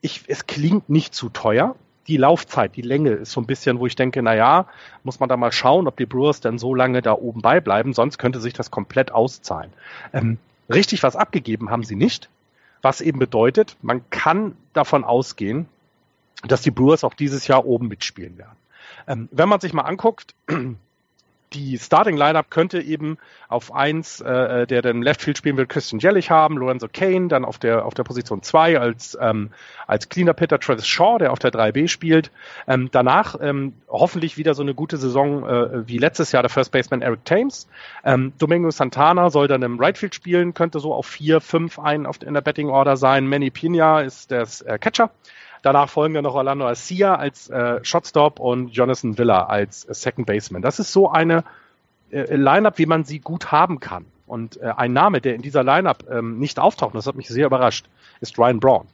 ich, es klingt nicht zu teuer die Laufzeit, die Länge ist so ein bisschen, wo ich denke, na ja, muss man da mal schauen, ob die Brewers denn so lange da oben beibleiben, sonst könnte sich das komplett auszahlen. Ähm, richtig was abgegeben haben sie nicht, was eben bedeutet, man kann davon ausgehen, dass die Brewers auch dieses Jahr oben mitspielen werden. Ähm, wenn man sich mal anguckt, die Starting Lineup könnte eben auf eins, äh, der dann Left Field spielen will, Christian Jellich haben, Lorenzo Kane, dann auf der auf der Position zwei als ähm, als Cleaner Pitter Travis Shaw, der auf der 3B spielt. Ähm, danach ähm, hoffentlich wieder so eine gute Saison äh, wie letztes Jahr der First Baseman Eric Thames. Ähm, Domingo Santana soll dann im Right Field spielen, könnte so auf vier, fünf ein auf, in der Betting Order sein. Manny Pina ist der äh, Catcher. Danach folgen dann noch Orlando Arcia als äh, Shotstop und Jonathan Villa als Second Baseman. Das ist so eine äh, Lineup, wie man sie gut haben kann. Und äh, ein Name, der in dieser Lineup ähm, nicht auftaucht, das hat mich sehr überrascht, ist Ryan Braun.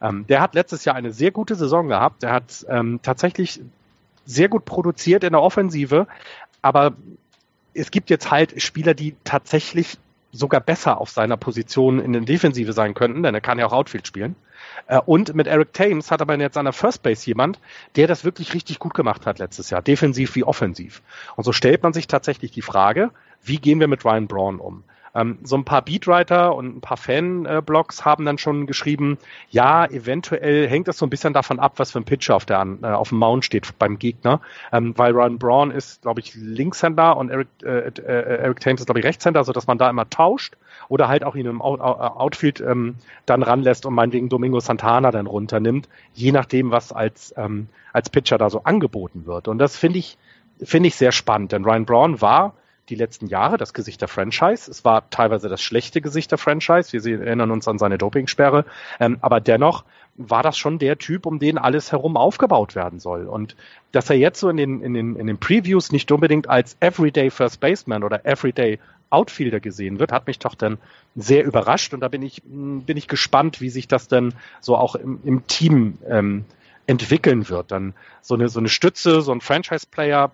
Ähm, der hat letztes Jahr eine sehr gute Saison gehabt. Der hat ähm, tatsächlich sehr gut produziert in der Offensive, aber es gibt jetzt halt Spieler, die tatsächlich sogar besser auf seiner Position in der Defensive sein könnten, denn er kann ja auch Outfield spielen. Äh, und mit Eric Thames hat aber jetzt an der First Base jemand, der das wirklich richtig gut gemacht hat letztes Jahr, defensiv wie offensiv. Und so stellt man sich tatsächlich die Frage, wie gehen wir mit Ryan Braun um? Ähm, so ein paar Beatwriter und ein paar Fanblogs haben dann schon geschrieben, ja, eventuell hängt das so ein bisschen davon ab, was für ein Pitcher auf, der, äh, auf dem Mount steht beim Gegner, ähm, weil Ryan Braun ist, glaube ich, Linkshänder und Eric, äh, äh, Eric Thames ist, glaube ich, Rechtshänder, so dass man da immer tauscht oder halt auch ihn im Outfield ähm, dann ranlässt und meinetwegen Domingo Santana dann runternimmt, je nachdem, was als, ähm, als Pitcher da so angeboten wird. Und das finde ich, finde ich sehr spannend, denn Ryan Braun war die letzten Jahre das Gesicht der Franchise. Es war teilweise das schlechte Gesicht der Franchise. Wir erinnern uns an seine Dopingsperre. Ähm, aber dennoch war das schon der Typ, um den alles herum aufgebaut werden soll. Und dass er jetzt so in den, in den, in den Previews nicht unbedingt als Everyday First Baseman oder Everyday Outfielder gesehen wird, hat mich doch dann sehr überrascht. Und da bin ich, bin ich gespannt, wie sich das dann so auch im, im Team ähm, entwickeln wird. Dann so eine, so eine Stütze, so ein Franchise-Player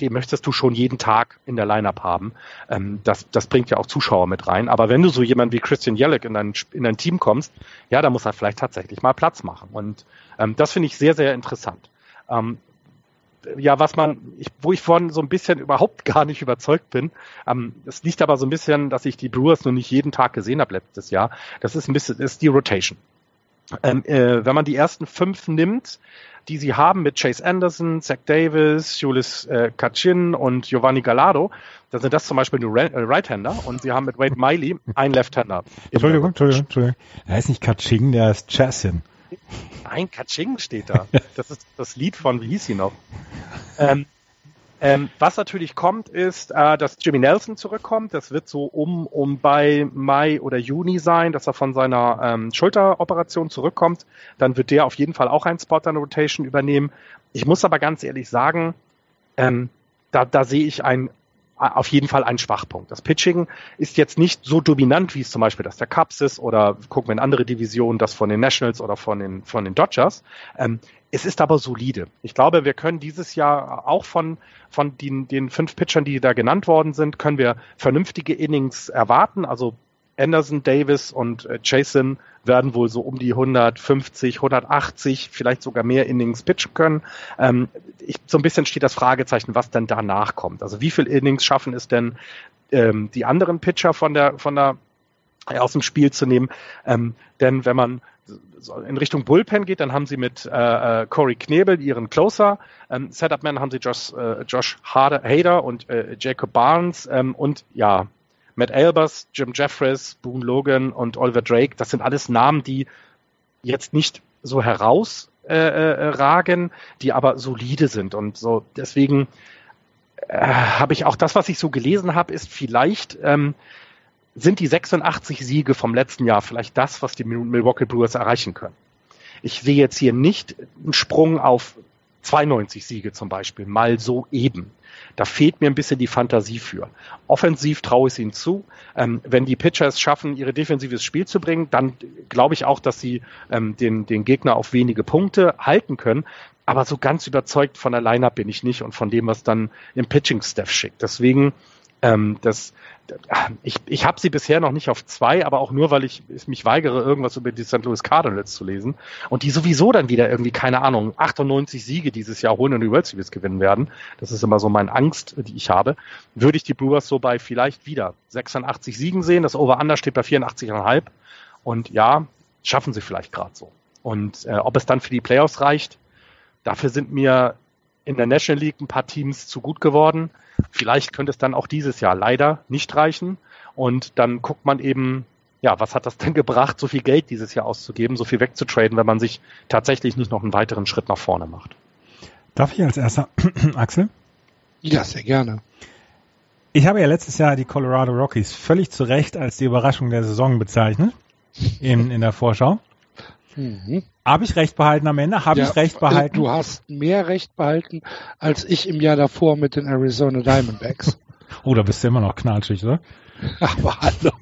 den möchtest du schon jeden Tag in der Lineup haben. Ähm, das, das bringt ja auch Zuschauer mit rein. Aber wenn du so jemand wie Christian Jellick in dein, in dein Team kommst, ja, da muss er vielleicht tatsächlich mal Platz machen. Und ähm, das finde ich sehr, sehr interessant. Ähm, ja, was man, ich, wo ich von so ein bisschen überhaupt gar nicht überzeugt bin, ähm, das liegt aber so ein bisschen, dass ich die Brewers nur nicht jeden Tag gesehen habe letztes Jahr. Das ist ein bisschen, ist die Rotation. Ähm, äh, wenn man die ersten fünf nimmt, die sie haben mit Chase Anderson, Zach Davis, Julius äh, Kachin und Giovanni Gallardo, dann sind das zum Beispiel nur äh, Right-Hander und sie haben mit Wade Miley einen Left-Hander. Entschuldigung, Entschuldigung, Entschuldigung. Er heißt nicht Kaching, der ist Chassin. Nein, Kaching steht da. Das ist das Lied von, wie hieß sie noch? Ähm, ähm, was natürlich kommt, ist, äh, dass Jimmy Nelson zurückkommt. Das wird so um, um bei Mai oder Juni sein, dass er von seiner ähm, Schulteroperation zurückkommt. Dann wird der auf jeden Fall auch einen Spot an Rotation übernehmen. Ich muss aber ganz ehrlich sagen, ähm, da, da sehe ich ein auf jeden Fall ein Schwachpunkt. Das Pitching ist jetzt nicht so dominant, wie es zum Beispiel das der Cubs ist oder gucken wir in andere Divisionen, das von den Nationals oder von den, von den Dodgers. Ähm, es ist aber solide. Ich glaube, wir können dieses Jahr auch von, von den, den fünf Pitchern, die da genannt worden sind, können wir vernünftige Innings erwarten. Also Anderson, Davis und äh, Jason werden wohl so um die 150, 180, vielleicht sogar mehr Innings pitchen können. Ähm, ich, so ein bisschen steht das Fragezeichen, was denn danach kommt. Also wie viel Innings schaffen es denn ähm, die anderen Pitcher von der von der äh, aus dem Spiel zu nehmen? Ähm, denn wenn man in Richtung Bullpen geht, dann haben sie mit äh, äh Corey Knebel ihren Closer. Ähm, Setupman haben sie Josh, äh, Josh Hader und äh, Jacob Barnes ähm, und ja, Matt Albers, Jim Jeffries, Boone Logan und Oliver Drake, das sind alles Namen, die jetzt nicht so herausragen, äh, die aber solide sind. Und so deswegen äh, habe ich auch das, was ich so gelesen habe, ist vielleicht ähm, sind die 86 Siege vom letzten Jahr vielleicht das, was die Milwaukee Brewers erreichen können. Ich sehe jetzt hier nicht einen Sprung auf 92 Siege zum Beispiel, mal so eben. Da fehlt mir ein bisschen die Fantasie für. Offensiv traue ich es ihnen zu. Ähm, wenn die Pitchers schaffen, ihre defensives Spiel zu bringen, dann glaube ich auch, dass sie ähm, den, den Gegner auf wenige Punkte halten können. Aber so ganz überzeugt von der Lineup bin ich nicht und von dem, was dann im Pitching-Staff schickt. Deswegen ähm, das, ich, ich habe sie bisher noch nicht auf zwei, aber auch nur, weil ich, ich mich weigere, irgendwas über die St. Louis Cardinals zu lesen. Und die sowieso dann wieder irgendwie, keine Ahnung, 98 Siege dieses Jahr holen und die World Series gewinnen werden. Das ist immer so meine Angst, die ich habe. Würde ich die Brewers so bei vielleicht wieder 86 Siegen sehen. Das Over-Under steht bei 84,5. Und ja, schaffen sie vielleicht gerade so. Und äh, ob es dann für die Playoffs reicht, dafür sind mir in der National League ein paar Teams zu gut geworden. Vielleicht könnte es dann auch dieses Jahr leider nicht reichen. Und dann guckt man eben, ja, was hat das denn gebracht, so viel Geld dieses Jahr auszugeben, so viel wegzutraden, wenn man sich tatsächlich nicht noch einen weiteren Schritt nach vorne macht. Darf ich als erster, Axel? Ja, sehr gerne. Ich habe ja letztes Jahr die Colorado Rockies völlig zu Recht als die Überraschung der Saison bezeichnet. In, in der Vorschau. Mhm. Habe ich recht behalten am Ende? Habe ja, ich recht behalten? Du hast mehr recht behalten als ich im Jahr davor mit den Arizona Diamondbacks. oh, da bist du immer noch knatschig, oder? Aber hallo.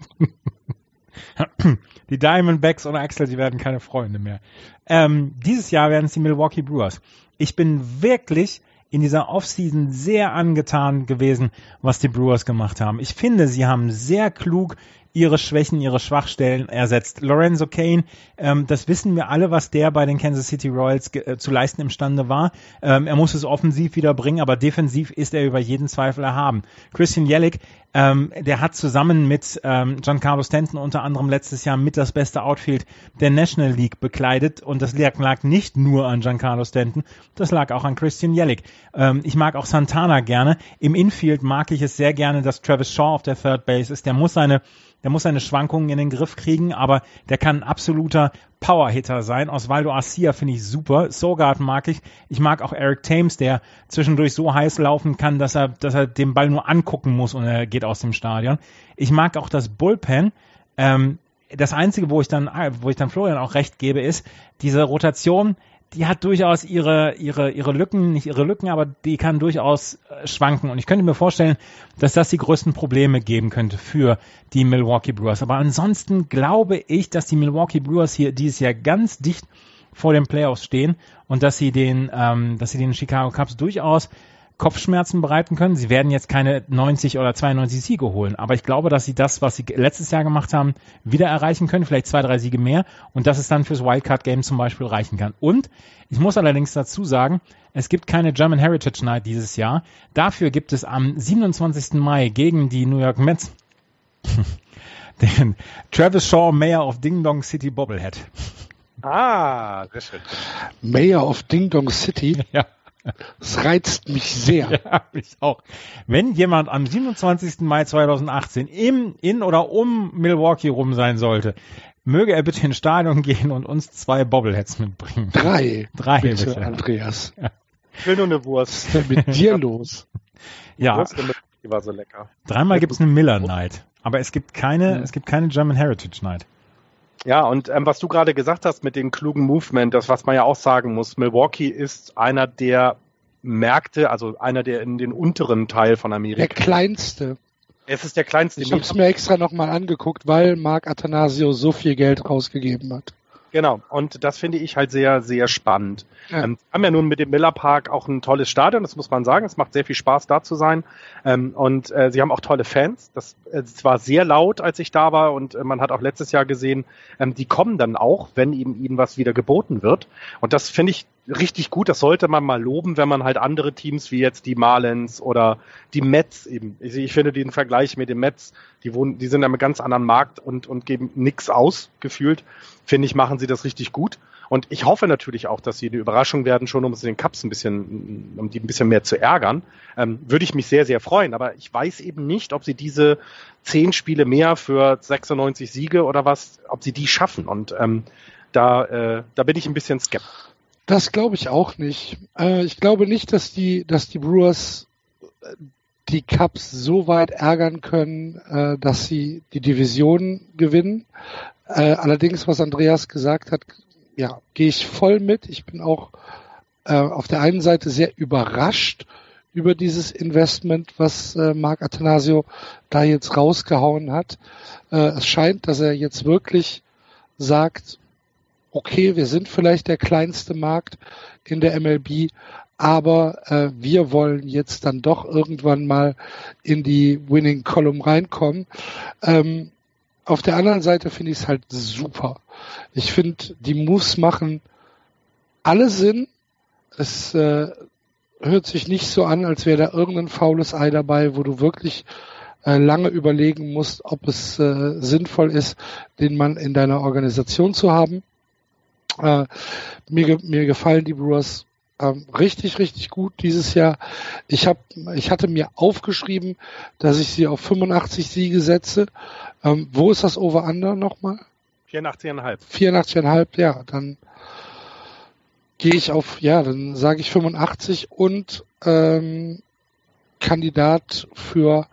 Die Diamondbacks und Axel, die werden keine Freunde mehr. Ähm, dieses Jahr werden es die Milwaukee Brewers. Ich bin wirklich in dieser Offseason sehr angetan gewesen, was die Brewers gemacht haben. Ich finde, sie haben sehr klug ihre Schwächen, ihre Schwachstellen ersetzt. Lorenzo Kane, ähm, das wissen wir alle, was der bei den Kansas City Royals äh, zu leisten imstande war. Ähm, er muss es offensiv wieder bringen, aber defensiv ist er über jeden Zweifel erhaben. Christian Jellick, ähm, der hat zusammen mit ähm, Giancarlo Stanton unter anderem letztes Jahr mit das beste Outfield der National League bekleidet und das lag nicht nur an Giancarlo Stanton, das lag auch an Christian Jellick. Ähm, ich mag auch Santana gerne. Im Infield mag ich es sehr gerne, dass Travis Shaw auf der Third Base ist. Der muss seine der muss seine Schwankungen in den Griff kriegen, aber der kann ein absoluter Powerhitter sein. Osvaldo Arcia finde ich super. Sogard mag ich. Ich mag auch Eric Thames, der zwischendurch so heiß laufen kann, dass er, dass er den Ball nur angucken muss und er geht aus dem Stadion. Ich mag auch das Bullpen. Ähm, das einzige, wo ich dann, wo ich dann Florian auch recht gebe, ist diese Rotation die hat durchaus ihre, ihre, ihre Lücken, nicht ihre Lücken, aber die kann durchaus äh, schwanken. Und ich könnte mir vorstellen, dass das die größten Probleme geben könnte für die Milwaukee Brewers. Aber ansonsten glaube ich, dass die Milwaukee Brewers hier dieses Jahr ganz dicht vor den Playoffs stehen und dass sie den, ähm, dass sie den Chicago Cubs durchaus Kopfschmerzen bereiten können. Sie werden jetzt keine 90 oder 92 Siege holen, aber ich glaube, dass sie das, was sie letztes Jahr gemacht haben, wieder erreichen können, vielleicht zwei, drei Siege mehr und dass es dann fürs Wildcard-Game zum Beispiel reichen kann. Und ich muss allerdings dazu sagen, es gibt keine German Heritage Night dieses Jahr. Dafür gibt es am 27. Mai gegen die New York Mets den Travis Shaw Mayor of Ding Dong City Bobblehead. Ah, sehr schön. Mayor of Ding Dong City. Ja. Das reizt mich sehr. Ja, ich auch. Wenn jemand am 27. Mai 2018 im, in oder um Milwaukee rum sein sollte, möge er bitte ins Stadion gehen und uns zwei Bobbleheads mitbringen. Drei. Drei, bitte, bitte. Andreas. Ich will nur eine Wurst. Was ist denn mit dir los? Ja, Wurst die war so lecker. dreimal gibt's eine Miller Night. Aber es gibt keine, Ja. es gibt keine German Heritage Night. Ja, und ähm, was du gerade gesagt hast mit dem klugen Movement, das was man ja auch sagen muss, Milwaukee ist einer der Märkte, also einer der in den unteren Teil von Der Amerika. kleinste. es ist der kleinste. Ich habe es mir extra nochmal angeguckt, weil Marc Athanasio so viel Geld rausgegeben hat. Genau, und das finde ich halt sehr, sehr spannend. Ja. Ähm, wir haben ja nun mit dem Miller Park auch ein tolles Stadion, das muss man sagen. Es macht sehr viel Spaß, da zu sein. Ähm, und äh, sie haben auch tolle Fans. Das äh, war sehr laut, als ich da war. Und äh, man hat auch letztes Jahr gesehen, ähm, die kommen dann auch, wenn eben ihnen was wieder geboten wird. Und das finde ich richtig gut. Das sollte man mal loben, wenn man halt andere Teams wie jetzt die Marlins oder die Mets eben. Ich, ich finde den Vergleich mit den Mets, die wohnen, die sind in einem ganz anderen Markt und, und geben nix aus, gefühlt. Finde ich, machen sie das richtig gut. Und ich hoffe natürlich auch, dass sie eine Überraschung werden, schon um es den Cups ein bisschen, um die ein bisschen mehr zu ärgern. Ähm, würde ich mich sehr, sehr freuen. Aber ich weiß eben nicht, ob sie diese zehn Spiele mehr für 96 Siege oder was, ob sie die schaffen. Und ähm, da, äh, da bin ich ein bisschen skeptisch. Das glaube ich auch nicht. Äh, ich glaube nicht, dass die, dass die Brewers äh, die Cups so weit ärgern können, äh, dass sie die Division gewinnen. Äh, allerdings, was Andreas gesagt hat, ja, gehe ich voll mit. Ich bin auch äh, auf der einen Seite sehr überrascht über dieses Investment, was äh, Marc Athanasio da jetzt rausgehauen hat. Äh, es scheint, dass er jetzt wirklich sagt, okay, wir sind vielleicht der kleinste Markt in der MLB, aber äh, wir wollen jetzt dann doch irgendwann mal in die Winning Column reinkommen. Ähm, auf der anderen Seite finde ich es halt super. Ich finde, die Moves machen alle Sinn. Es äh, hört sich nicht so an, als wäre da irgendein faules Ei dabei, wo du wirklich äh, lange überlegen musst, ob es äh, sinnvoll ist, den Mann in deiner Organisation zu haben. Äh, mir, mir gefallen die Brewers ähm, richtig, richtig gut dieses Jahr. Ich habe, ich hatte mir aufgeschrieben, dass ich sie auf 85 Siege setze. Ähm, wo ist das Over-Under nochmal? 84,5. 84,5, ja, dann gehe ich auf, ja, dann sage ich 85 und ähm, Kandidat für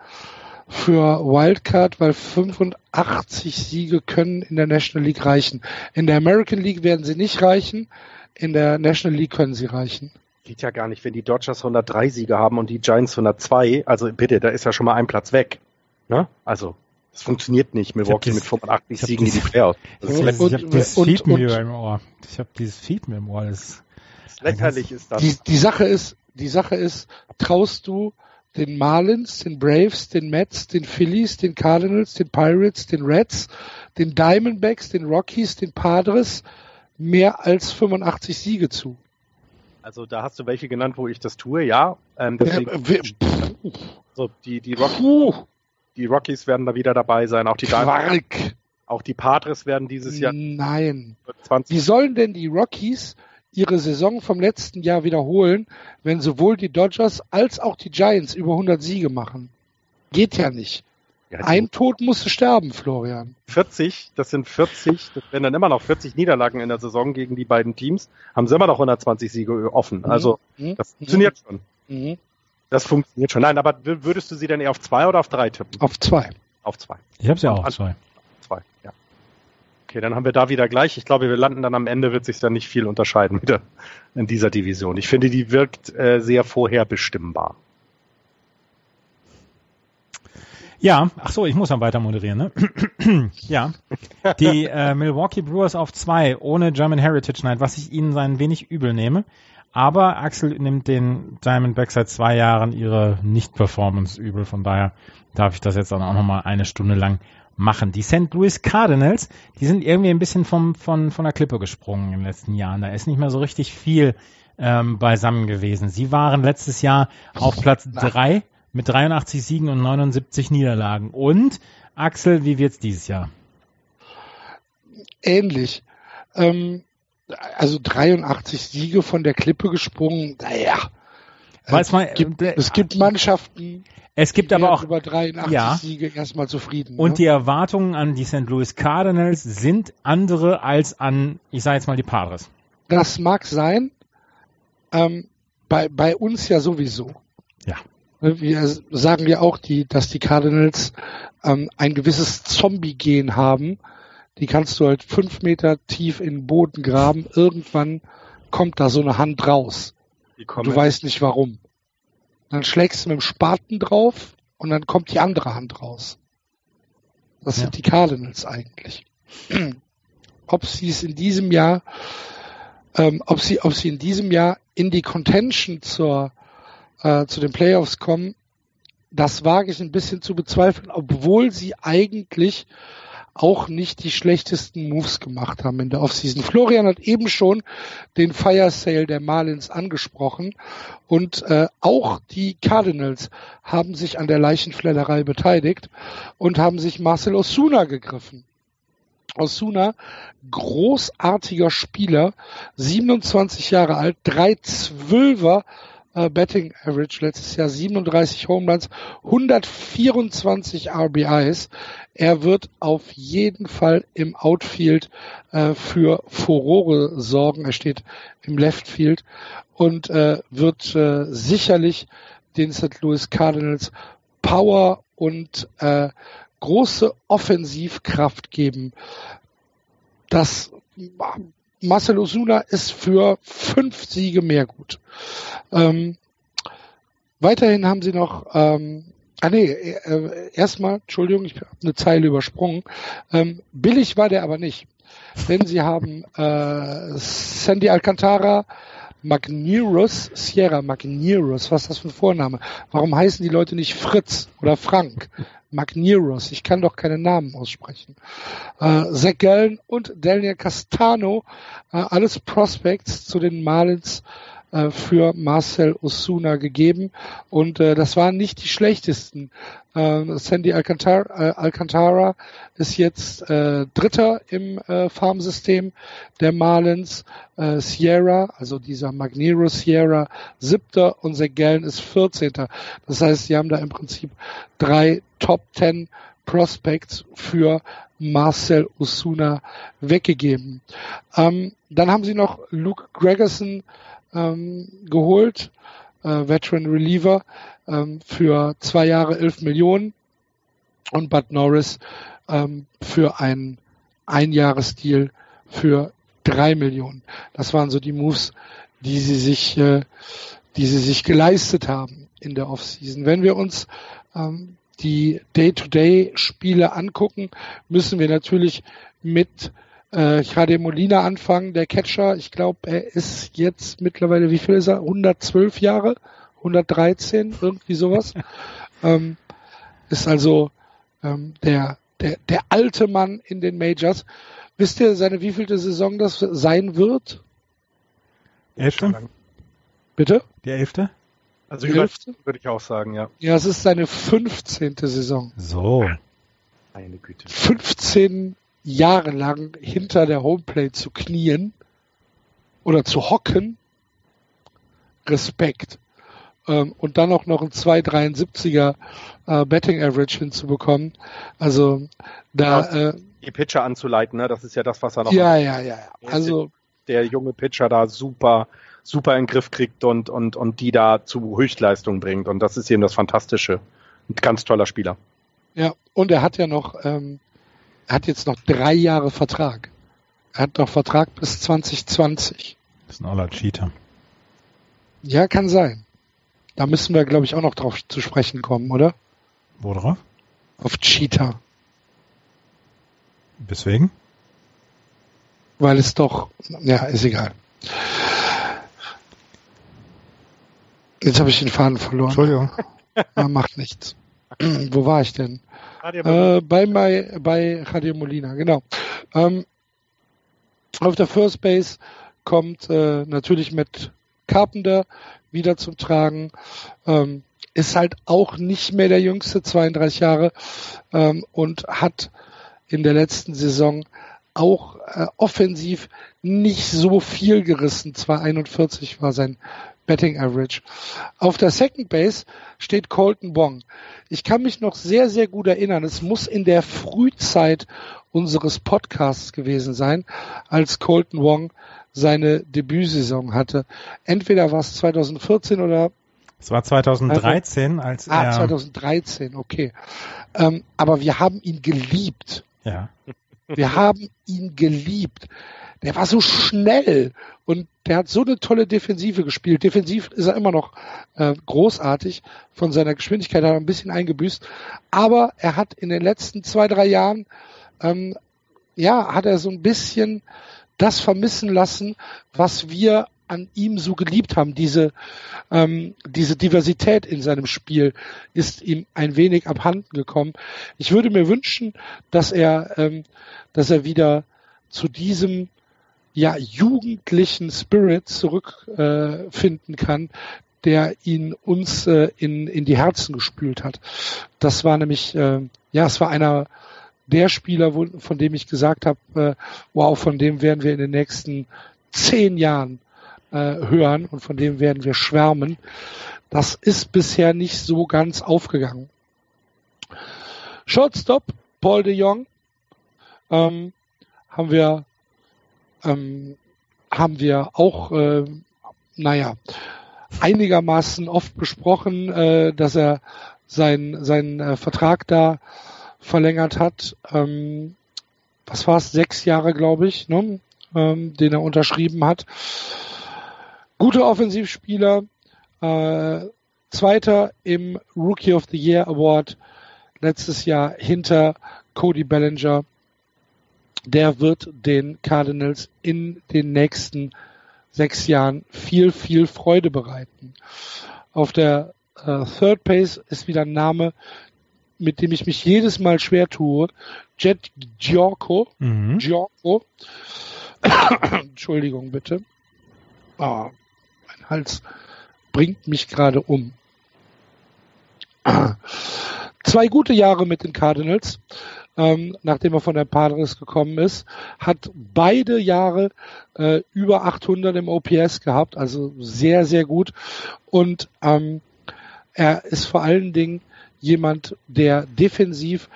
für Wildcard, weil 85 Siege können in der National League reichen. In der American League werden sie nicht reichen, in der National League können sie reichen. Geht ja gar nicht, wenn die Dodgers 103 Siege haben und die Giants 102. Also bitte, da ist ja schon mal ein Platz weg. Ne? Also, das funktioniert nicht. Milwaukee mit 85 ich hab Siegen in die Playoffs. Ich habe dieses und- Fiepen und- über im Ohr. Ich habe dieses Fiepen im Ohr. Das lächerlich ist das. Die, die Sache ist, die Sache ist, traust du den Marlins, den Braves, den Mets, den Phillies, den Cardinals, den Pirates, den Reds, den Diamondbacks, den Rockies, den Padres mehr als 85 Siege zu. Also da hast du welche genannt, wo ich das tue, ja. Ähm, Ja, deswegen, wir- so, die, die, Rock, Puh, die Rockies werden da wieder dabei sein. Auch die, Diamondbacks, auch die Padres werden dieses Jahr Nein. 20. Wie sollen denn die Rockies ihre Saison vom letzten Jahr wiederholen, wenn sowohl die Dodgers als auch die Giants über 100 Siege machen? Geht ja nicht. Ja, Ein Tod musste sterben, Florian. 40, das sind 40, das werden dann immer noch 40 Niederlagen in der Saison gegen die beiden Teams, haben sie immer noch 120 Siege offen. Also Mhm. das funktioniert schon. Mhm. Das funktioniert schon. Nein, aber würdest du sie denn eher auf zwei oder auf drei tippen? Auf zwei. Auf zwei. ich habe ja auch An- zwei. Zwei, ja. Okay, dann haben wir da wieder gleich. Ich glaube, wir landen dann am Ende, wird sich dann nicht viel unterscheiden mit der, in dieser Division. Ich finde, die wirkt äh, sehr vorherbestimmbar. Ja, ach so, ich muss dann weiter moderieren, ne? ja. Die äh, Milwaukee Brewers auf zwei ohne German Heritage Night, was ich ihnen ein wenig übel nehme. Aber Axel nimmt den Diamondbacks seit zwei Jahren ihre Nicht-Performance übel. Von daher darf ich das jetzt dann auch nochmal eine Stunde lang machen. Die St. Louis Cardinals, die sind irgendwie ein bisschen vom, von, von der Klippe gesprungen in den letzten Jahren. Da ist nicht mehr so richtig viel ähm, beisammen gewesen. Sie waren letztes Jahr auf Platz drei mit 83 Siegen und 79 Niederlagen. Und Axel, wie wird's dieses Jahr? Ähnlich. Ähm, also 83 Siege von der Klippe gesprungen, naja. Weiß man, es, gibt, äh, es gibt Mannschaften, Es gibt die aber auch über 83 ja. Siege erstmal zufrieden. Und ne? die Erwartungen an die St. Louis Cardinals sind andere als an, ich sage jetzt mal, die Padres. Das mag sein. Ähm, bei, bei uns ja sowieso. Ja. Wir sagen ja auch, die, dass die Cardinals ähm, ein gewisses Zombie-Gen haben. Die kannst du halt fünf Meter tief in den Boden graben. Irgendwann kommt da so eine Hand raus. Die Und kommen, du weißt nicht warum. Dann schlägst du mit dem Spaten drauf und dann kommt die andere Hand raus. Das Ja. sind die Cardinals eigentlich. ob sie es in diesem Jahr, ähm, ob sie, ob sie in diesem Jahr in die Contention zur, äh, zu den Playoffs kommen, das wage ich ein bisschen zu bezweifeln, obwohl sie eigentlich auch nicht die schlechtesten Moves gemacht haben in der Offseason. Florian hat eben schon den Fire Sale der Marlins angesprochen und äh, auch die Cardinals haben sich an der Leichenfledderei beteiligt und haben sich Marcel Osuna gegriffen. Osuna, großartiger Spieler, 27 Jahre alt, drei Zwölfer äh, Betting Average letztes Jahr, 37 Home Runs, 124 RBIs. Er wird auf jeden Fall im Outfield äh, für Furore sorgen. Er steht im Left Field und äh, wird äh, sicherlich den St. Louis Cardinals Power und äh, große Offensivkraft geben. Das Marcel Osuna ist für fünf Siege mehr gut. Ähm, weiterhin haben sie noch, ähm, ah nee, äh, erstmal, Entschuldigung, ich habe eine Zeile übersprungen. Ähm, billig war der aber nicht, denn sie haben äh, Sandy Alcantara, Magnerus, Sierra Magnerus, was ist das für ein Vorname? Warum heißen die Leute nicht Fritz oder Frank? Magnerus, ich kann doch keine Namen aussprechen. Äh, Zach Gallen und Daniel Castano, äh, alles Prospects zu den Marlins äh, für Marcel Osuna gegeben und äh, das waren nicht die schlechtesten. Äh, Sandy Alcantara, äh, Alcantara ist jetzt äh, Dritter im äh, Farmsystem der Marlins. Äh, Sierra, also dieser Magnero Sierra, Siebter und Zach Gallen ist Vierzehnter. Das heißt, sie haben da im Prinzip drei Top Ten Prospects für Marcel Osuna weggegeben. Ähm, dann haben sie noch Luke Gregerson ähm, geholt, äh, Veteran Reliever, ähm, für zwei Jahre 11 Millionen und Bud Norris ähm, für einen Einjahresdeal für drei Millionen. Das waren so die Moves, die sie sich, äh, die sie sich geleistet haben in der Offseason. Wenn wir uns ähm, die Day-to-Day-Spiele angucken, müssen wir natürlich mit äh, Jade Molina anfangen, der Catcher. Ich glaube, er ist jetzt mittlerweile, wie viel ist er? 112 Jahre? 113? Irgendwie sowas. ähm, ist also ähm, der, der, der alte Mann in den Majors. Wisst ihr, seine wievielte Saison das sein wird? Elfte? Bitte? Die elfte? Also Die über Elfte? würde ich auch sagen, ja. Ja, es ist seine 15. Saison. So. Meine Güte. 15 Jahre lang hinter der Homeplate zu knien oder zu hocken. Respekt. Ähm, und dann auch noch ein 2,73er äh, Betting Average hinzubekommen. Also da, äh, Die Pitcher anzuleiten, ne? das ist ja das, was er noch ja, ja, ja, ja. Also der junge Pitcher da super, super in den Griff kriegt und, und, und die da zu Höchstleistung bringt. Und das ist eben das Fantastische. Ein ganz toller Spieler. Ja, und er hat ja noch, ähm, hat jetzt noch drei Jahre Vertrag. Er hat noch Vertrag bis 2020. Das ist ein aller Cheater. Ja, kann sein. Da müssen wir, glaube ich, auch noch drauf zu sprechen kommen, oder? Wo drauf? Auf Cheetah. Deswegen? Weil es doch, ja, ist egal. Jetzt habe ich den Faden verloren. Entschuldigung. Ah, macht nichts. Wo war ich denn? Äh, bei, bei, bei Javier Molina, genau. Ähm, auf der First Base kommt äh, natürlich mit Carpenter wieder zum Tragen. Ähm, ist halt auch nicht mehr der jüngste, 32 Jahre, ähm, und hat in der letzten Saison auch äh, offensiv nicht so viel gerissen. 241 war sein Betting Average. Auf der Second Base steht Colton Wong. Ich kann mich noch sehr, sehr gut erinnern. Es muss in der Frühzeit unseres Podcasts gewesen sein, als Colton Wong seine Debütsaison hatte. Entweder war es 2014 oder es war 2013, also, als ah, er. Ah, 2013, okay. Ähm, aber wir haben ihn geliebt. Ja. Wir haben ihn geliebt. Der war so schnell und der hat so eine tolle Defensive gespielt. Defensiv ist er immer noch äh, großartig. Von seiner Geschwindigkeit hat er ein bisschen eingebüßt. Aber er hat in den letzten zwei, drei Jahren, ähm, ja, hat er so ein bisschen das vermissen lassen, was wir an ihm so geliebt haben. Diese, ähm, diese Diversität in seinem Spiel ist ihm ein wenig abhanden gekommen. Ich würde mir wünschen, dass er, ähm, dass er wieder zu diesem ja, jugendlichen Spirit zurückfinden äh, kann, der ihn uns äh, in, in die Herzen gespült hat. Das war nämlich, äh, ja, es war einer der Spieler, wo, von dem ich gesagt habe, äh, wow, von dem werden wir in den nächsten zehn Jahren äh, hören und von dem werden wir schwärmen. Das ist bisher nicht so ganz aufgegangen. Shortstop, Paul de Jong, ähm, haben wir ähm, haben wir auch, äh, naja, einigermaßen oft besprochen, äh, dass er seinen sein, äh, Vertrag da verlängert hat. Ähm, was war es? Sechs Jahre, glaube ich, ne? ähm, den er unterschrieben hat. Guter Offensivspieler, äh, Zweiter im Rookie of the Year Award letztes Jahr hinter Cody Bellinger der wird den Cardinals in den nächsten sechs Jahren viel, viel Freude bereiten. Auf der äh, Third Pace ist wieder ein Name, mit dem ich mich jedes Mal schwer tue. Jet Giorco. Mhm. Giorco. Entschuldigung bitte. Oh, mein Hals bringt mich gerade um. Zwei gute Jahre mit den Cardinals ähm, nachdem er von der Padres gekommen ist, hat beide Jahre äh, über 800 im OPS gehabt, also sehr, sehr gut. Und ähm, er ist vor allen Dingen jemand, der defensiv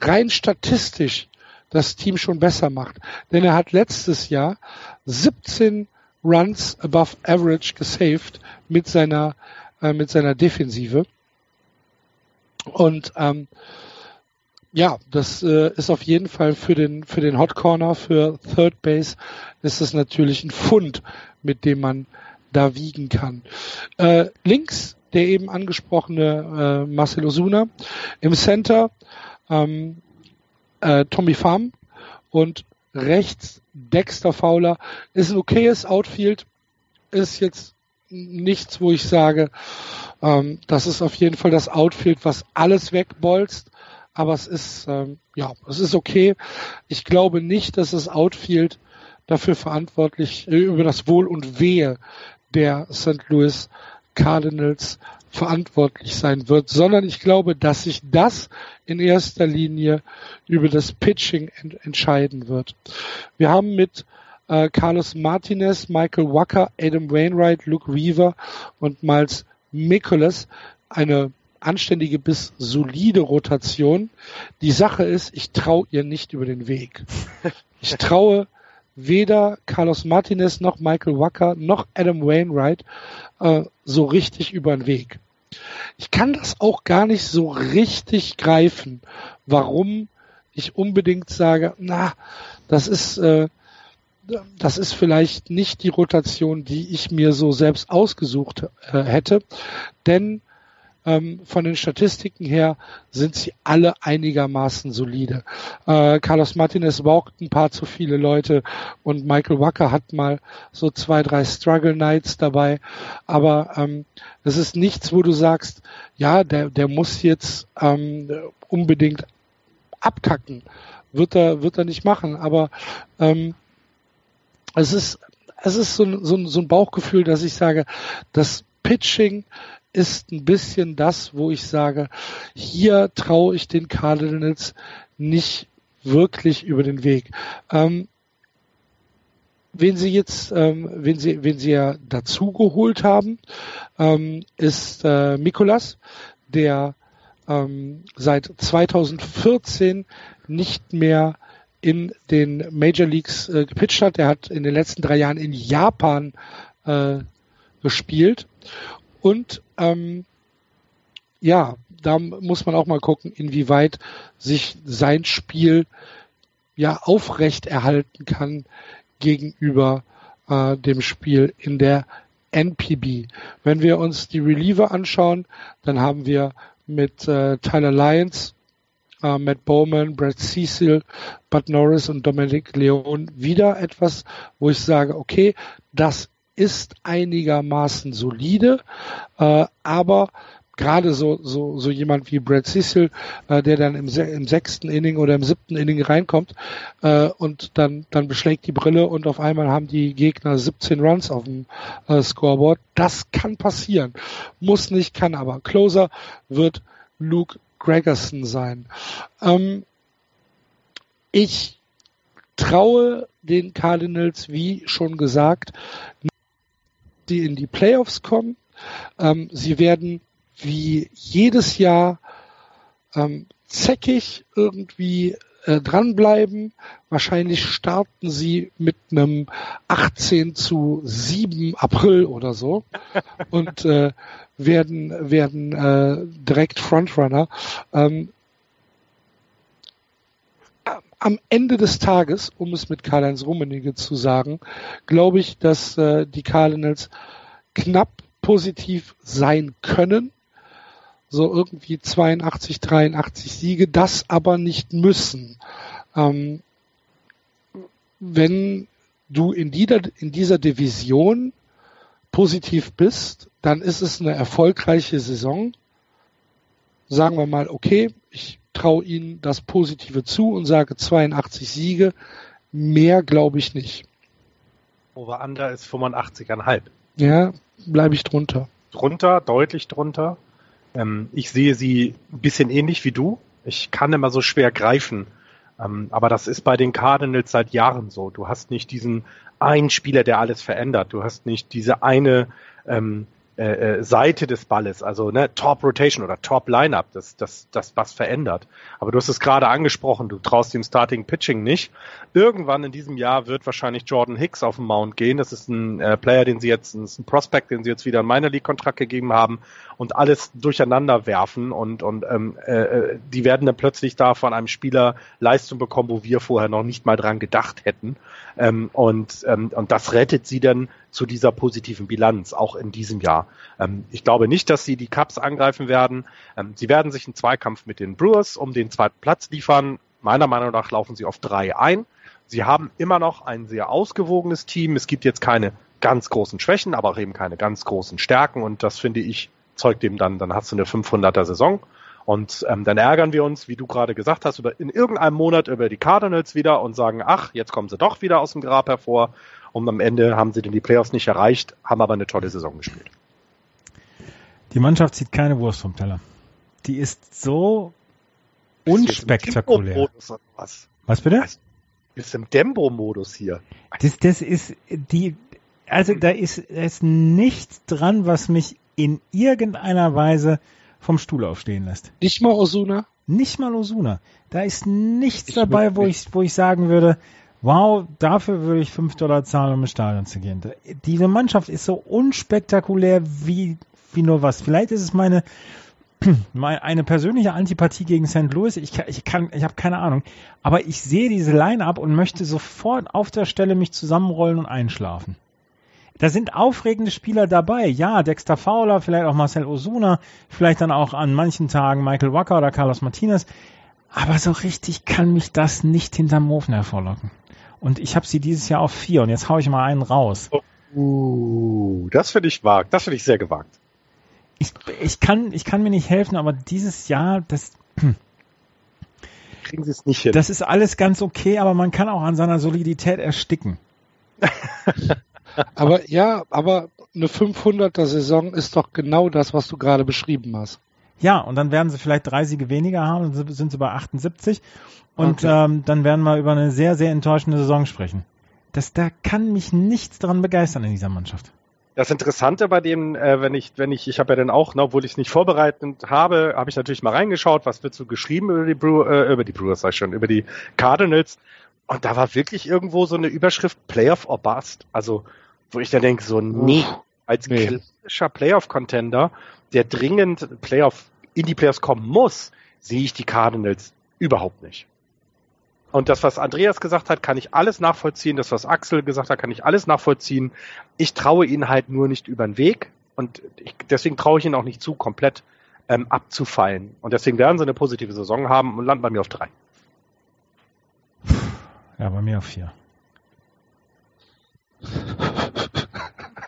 rein statistisch das Team schon besser macht. Denn er hat letztes Jahr 17 Runs above average gesaved mit seiner, äh, mit seiner Defensive. Und ähm, ja, das äh, ist auf jeden Fall für den für den Hot Corner, für Third Base ist es natürlich ein Fund, mit dem man da wiegen kann. Äh, links der eben angesprochene äh, Marcel Osuna, im Center ähm, äh, Tommy Pham. Und rechts Dexter Fowler. Ist ein okayes Outfield, ist jetzt nichts, wo ich sage, ähm, das ist auf jeden Fall das Outfield, was alles wegbolzt aber es ist, ähm, ja, es ist okay. Ich glaube nicht, dass das Outfield dafür verantwortlich, äh, über das Wohl und Wehe der St. Louis Cardinals verantwortlich sein wird, sondern ich glaube, dass sich das in erster Linie über das Pitching ent entscheiden wird. Wir haben mit äh, Carlos Martinez, Michael Wacker, Adam Wainwright, Luke Weaver und Miles Mikolas eine anständige bis solide Rotation. Die Sache ist, ich traue ihr nicht über den Weg. Ich traue weder Carlos Martinez noch Michael Wacker noch Adam Wainwright äh, so richtig über den Weg. Ich kann das auch gar nicht so richtig greifen, warum ich unbedingt sage, na, das ist äh, das ist vielleicht nicht die Rotation, die ich mir so selbst ausgesucht äh, hätte, denn ähm, von den Statistiken her sind sie alle einigermaßen solide. Äh, Carlos Martinez braucht ein paar zu viele Leute und Michael Wacker hat mal so zwei, drei Struggle Nights dabei. Aber ähm, ist nichts, wo du sagst, ja, der, der muss jetzt ähm, unbedingt abkacken. Wird er, wird er nicht machen. Aber ähm, es ist, es ist so, so, so ein Bauchgefühl, dass ich sage, das Pitching ist ein bisschen das, wo ich sage, hier traue ich den Cardinals nicht wirklich über den Weg. Ähm, wen sie jetzt, ähm, wen sie, wen sie ja dazu geholt haben, ähm, ist äh, Mikolas, der ähm, seit 2014 nicht mehr in den Major Leagues äh, gepitcht hat. Er hat in den letzten drei Jahren in Japan äh, gespielt. Und ähm, ja, da muss man auch mal gucken, inwieweit sich sein Spiel ja aufrecht erhalten kann gegenüber äh, dem Spiel in der NPB. Wenn wir uns die Reliever anschauen, dann haben wir mit äh, Tyler Lyons, äh, Matt Bowman, Brad Cecil, Bud Norris und Dominic Leon wieder etwas, wo ich sage, okay, das ist einigermaßen solide, äh, aber gerade so, so, so jemand wie Brad Cecil, äh, der dann im, im sechsten Inning oder im siebten Inning reinkommt äh, und dann, dann beschlägt die Brille und auf einmal haben die Gegner 17 Runs auf dem äh, Scoreboard. Das kann passieren. Muss nicht, kann aber. Closer wird Luke Gregerson sein. Ähm, ich traue den Cardinals, wie schon gesagt, die in die Playoffs kommen. Ähm, sie werden wie jedes Jahr ähm, zäckig irgendwie äh, dranbleiben. Wahrscheinlich starten sie mit einem 18 zu 7 April oder so und äh, werden, werden äh, direkt Frontrunner. Ähm, am Ende des Tages, um es mit Karl-Heinz Rummenigge zu sagen, glaube ich, dass äh, die Cardinals knapp positiv sein können so irgendwie 82, 83 Siege, das aber nicht müssen. Ähm, wenn du in dieser, in dieser Division positiv bist, dann ist es eine erfolgreiche Saison. Sagen wir mal, okay, ich traue ihnen das Positive zu und sage 82 Siege. Mehr glaube ich nicht. Over-Under ist 85,5. Ja, bleibe ich drunter. Drunter, deutlich drunter. Ähm, ich sehe sie ein bisschen ähnlich wie du. Ich kann immer so schwer greifen. Ähm, aber das ist bei den Cardinals seit Jahren so. Du hast nicht diesen einen Spieler, der alles verändert. Du hast nicht diese eine ähm, äh, äh, Seite des Balles, also ne, Top Rotation oder Top Lineup, das, das, das was verändert. Aber du hast es gerade angesprochen, du traust dem Starting Pitching nicht. Irgendwann in diesem Jahr wird wahrscheinlich Jordan Hicks auf den Mount gehen. Das ist ein äh, Player, den sie jetzt, ist ein Prospect, den sie jetzt wieder in meiner League Kontrakt gegeben haben und alles durcheinander werfen und und ähm, äh, äh, die werden dann plötzlich da von einem Spieler Leistung bekommen, wo wir vorher noch nicht mal dran gedacht hätten. Ähm, und ähm, und das rettet sie dann zu dieser positiven Bilanz, auch in diesem Jahr. Ähm, ich glaube nicht, dass sie die Cups angreifen werden. Ähm, sie werden sich einen Zweikampf mit den Brewers um den zweiten Platz liefern. Meiner Meinung nach laufen sie auf drei ein. Sie haben immer noch ein sehr ausgewogenes Team. Es gibt jetzt keine ganz großen Schwächen, aber auch eben keine ganz großen Stärken. Und das finde ich zeugt dem dann, dann hast du eine 500er Saison. Und ähm, dann ärgern wir uns, wie du gerade gesagt hast, über, in irgendeinem Monat über die Cardinals wieder und sagen, ach, jetzt kommen sie doch wieder aus dem Grab hervor. Und am Ende haben sie denn die Playoffs nicht erreicht, haben aber eine tolle Saison gespielt. Die Mannschaft zieht keine Wurst vom Teller. Die ist so unspektakulär. Was? was bitte? Ist im Dembo-Modus hier. Das, das ist die, also da ist, da ist nichts dran, was mich in irgendeiner Weise vom Stuhl aufstehen lässt. Nicht mal Osuna? Nicht mal Osuna. Da ist nichts ich dabei, wo ich, wo ich sagen würde, wow, dafür würde ich fünf Dollar zahlen, um ins Stadion zu gehen. Diese Mannschaft ist so unspektakulär wie, wie nur was. Vielleicht ist es meine, meine eine persönliche Antipathie gegen St. Louis. Ich kann, ich kann, ich habe keine Ahnung. Aber ich sehe diese Line-Up und möchte sofort auf der Stelle mich zusammenrollen und einschlafen. Da sind aufregende Spieler dabei. Ja, Dexter Fowler, vielleicht auch Marcel Osuna, vielleicht dann auch an manchen Tagen Michael Wacker oder Carlos Martinez. Aber so richtig kann mich das nicht hinterm Ofen hervorlocken. Und ich habe sie dieses Jahr auf vier und jetzt haue ich mal einen raus. Uh, das finde ich wagt. Das finde ich sehr gewagt. Ich, ich, kann, ich kann mir nicht helfen, aber dieses Jahr, das. Kriegen sie es nicht hin. Das ist alles ganz okay, aber man kann auch an seiner Solidität ersticken. aber ja, aber eine 500er Saison ist doch genau das, was du gerade beschrieben hast. Ja, und dann werden sie vielleicht drei Siege weniger haben, und sind sie bei 78. Und okay. ähm, dann werden wir über eine sehr, sehr enttäuschende Saison sprechen. Das, da kann mich nichts daran begeistern in dieser Mannschaft. Das Interessante bei dem, äh, wenn ich, wenn ich, ich habe ja dann auch, ne, obwohl ich es nicht vorbereitet habe, habe ich natürlich mal reingeschaut, was wird so geschrieben über die Brew, äh, über die Brewers, sag ich schon, über die Cardinals. Und da war wirklich irgendwo so eine Überschrift Playoff or Bust. Also, wo ich dann denke, so, nee, als nee. klassischer Playoff-Contender, der dringend Playoff, in die Playoffs kommen muss, sehe ich die Cardinals überhaupt nicht. Und das, was Andreas gesagt hat, kann ich alles nachvollziehen. Das, was Axel gesagt hat, kann ich alles nachvollziehen. Ich traue ihnen halt nur nicht über den Weg. Und ich, deswegen traue ich ihnen auch nicht zu, komplett ähm, abzufallen. Und deswegen werden sie eine positive Saison haben und landen bei mir auf drei. Ja, bei mir auf vier.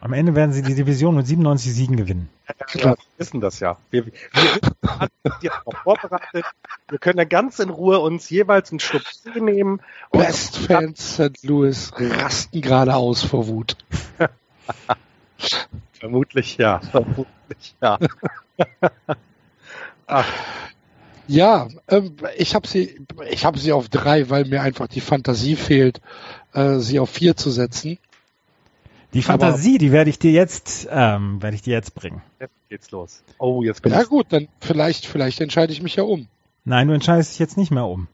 Am Ende werden sie die Division mit 97 Siegen gewinnen. Ja, wir wissen das ja. Wir, wir wissen, auch vorbereitet. Wir können ja ganz in Ruhe uns jeweils einen Schluck nehmen. Best Fans St. Louis rasten gerade aus vor Wut. Vermutlich ja. Vermutlich ja. Ja, ähm, ich habe sie, ich habe sie auf drei, weil mir einfach die Fantasie fehlt, äh, sie auf vier zu setzen. Die Fantasie, Aber, die werde ich dir jetzt, ähm, werde ich dir jetzt bringen. Jetzt geht's los. Oh, jetzt bin Ja gut, dann vielleicht, vielleicht entscheide ich mich ja um. Nein, du entscheidest dich jetzt nicht mehr um.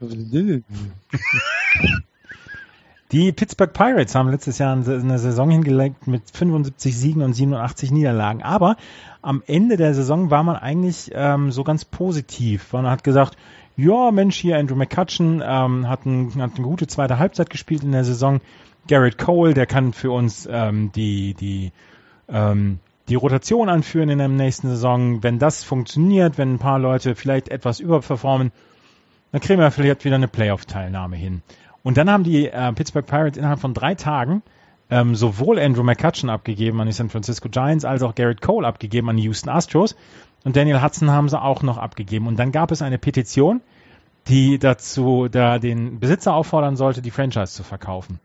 Die Pittsburgh Pirates haben letztes Jahr eine Saison hingelegt mit 75 Siegen und 87 Niederlagen. Aber am Ende der Saison war man eigentlich ähm, so ganz positiv. Man hat gesagt, ja Mensch, hier Andrew McCutcheon ähm, hat, ein, hat eine gute zweite Halbzeit gespielt in der Saison. Garrett Cole, der kann für uns ähm, die, die, ähm, die Rotation anführen in der nächsten Saison. Wenn das funktioniert, wenn ein paar Leute vielleicht etwas überperformen, dann kriegen wir vielleicht wieder eine Playoff-Teilnahme hin. Und dann haben die äh, Pittsburgh Pirates innerhalb von drei Tagen ähm, sowohl Andrew McCutcheon abgegeben an die San Francisco Giants als auch Garrett Cole abgegeben an die Houston Astros. Und Daniel Hudson haben sie auch noch abgegeben. Und dann gab es eine Petition, die dazu da den Besitzer auffordern sollte, die Franchise zu verkaufen.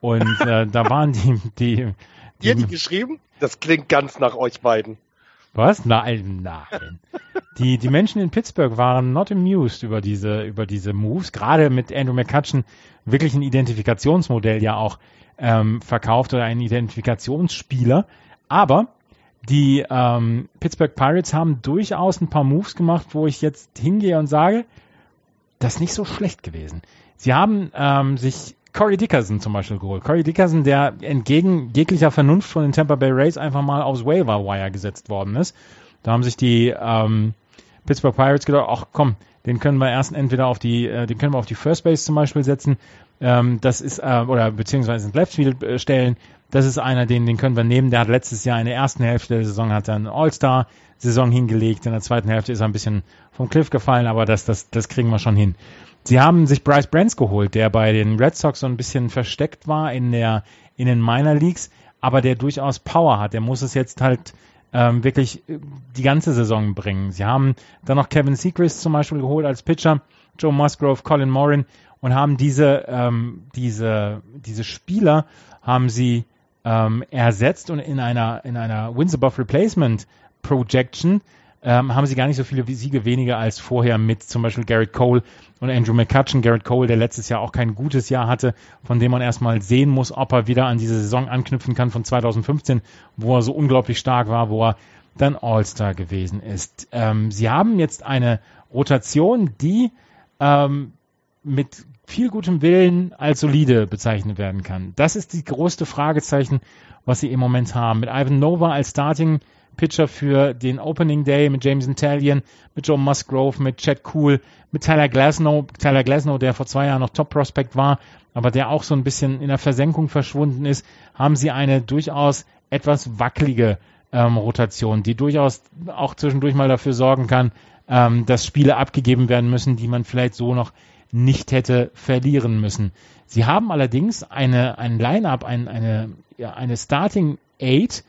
Und äh, da waren die, die, die. Ihr die geschrieben? Das klingt ganz nach euch beiden. Was? Nein, nein. die, die Menschen in Pittsburgh waren not amused über diese, über diese Moves. Gerade mit Andrew McCutcheon wirklich ein Identifikationsmodell ja auch ähm, verkauft oder ein Identifikationsspieler. Aber die ähm, Pittsburgh Pirates haben durchaus ein paar Moves gemacht, wo ich jetzt hingehe und sage, das ist nicht so schlecht gewesen. Sie haben ähm, sich Corey Dickerson zum Beispiel geholt. Corey Dickerson, der entgegen jeglicher Vernunft von den Tampa Bay Rays einfach mal aufs Waiver Wire gesetzt worden ist. Da haben sich die ähm, Pittsburgh Pirates gedacht, ach komm, den können wir erst entweder auf die, äh, den können wir auf die First Base zum Beispiel setzen. Ähm, das ist äh, oder beziehungsweise ins Left Field äh, stellen. Das ist einer, den, den können wir nehmen. Der hat letztes Jahr in der ersten Hälfte der Saison hat er eine All-Star-Saison hingelegt. In der zweiten Hälfte ist er ein bisschen vom Cliff gefallen, aber das, das, das kriegen wir schon hin. Sie haben sich Bryce Brands geholt, der bei den Red Sox so ein bisschen versteckt war in der in den Minor Leagues, aber der durchaus Power hat. Der muss es jetzt halt ähm, wirklich äh, die ganze Saison bringen. Sie haben dann noch Kevin Seacrest zum Beispiel geholt als Pitcher, Joe Musgrove, Colin Morin und haben diese ähm, diese diese Spieler haben sie ähm, ersetzt und in einer in einer Wins above Replacement Projection ähm, haben sie gar nicht so viele Siege weniger als vorher mit zum Beispiel Garrett Cole und Andrew McCutcheon. Garrett Cole, der letztes Jahr auch kein gutes Jahr hatte, von dem man erstmal sehen muss, ob er wieder an diese Saison anknüpfen kann von 2015, wo er so unglaublich stark war, wo er dann All-Star gewesen ist. Ähm, sie haben jetzt eine Rotation, die ähm, mit viel gutem Willen als solide bezeichnet werden kann. Das ist die größte Fragezeichen, was sie im Moment haben. Mit Ivan Nova als Starting Pitcher für den Opening Day mit James Intellion, mit Joe Musgrove, mit Chad Cool, mit Tyler Glasnow. Tyler Glasnow, der vor zwei Jahren noch Top Prospect war, aber der auch so ein bisschen in der Versenkung verschwunden ist, haben sie eine durchaus etwas wackelige ähm, Rotation, die durchaus auch zwischendurch mal dafür sorgen kann, ähm, dass Spiele abgegeben werden müssen, die man vielleicht so noch nicht hätte verlieren müssen. Sie haben allerdings eine, ein Line-up, ein, eine, ja, eine Starting Eight,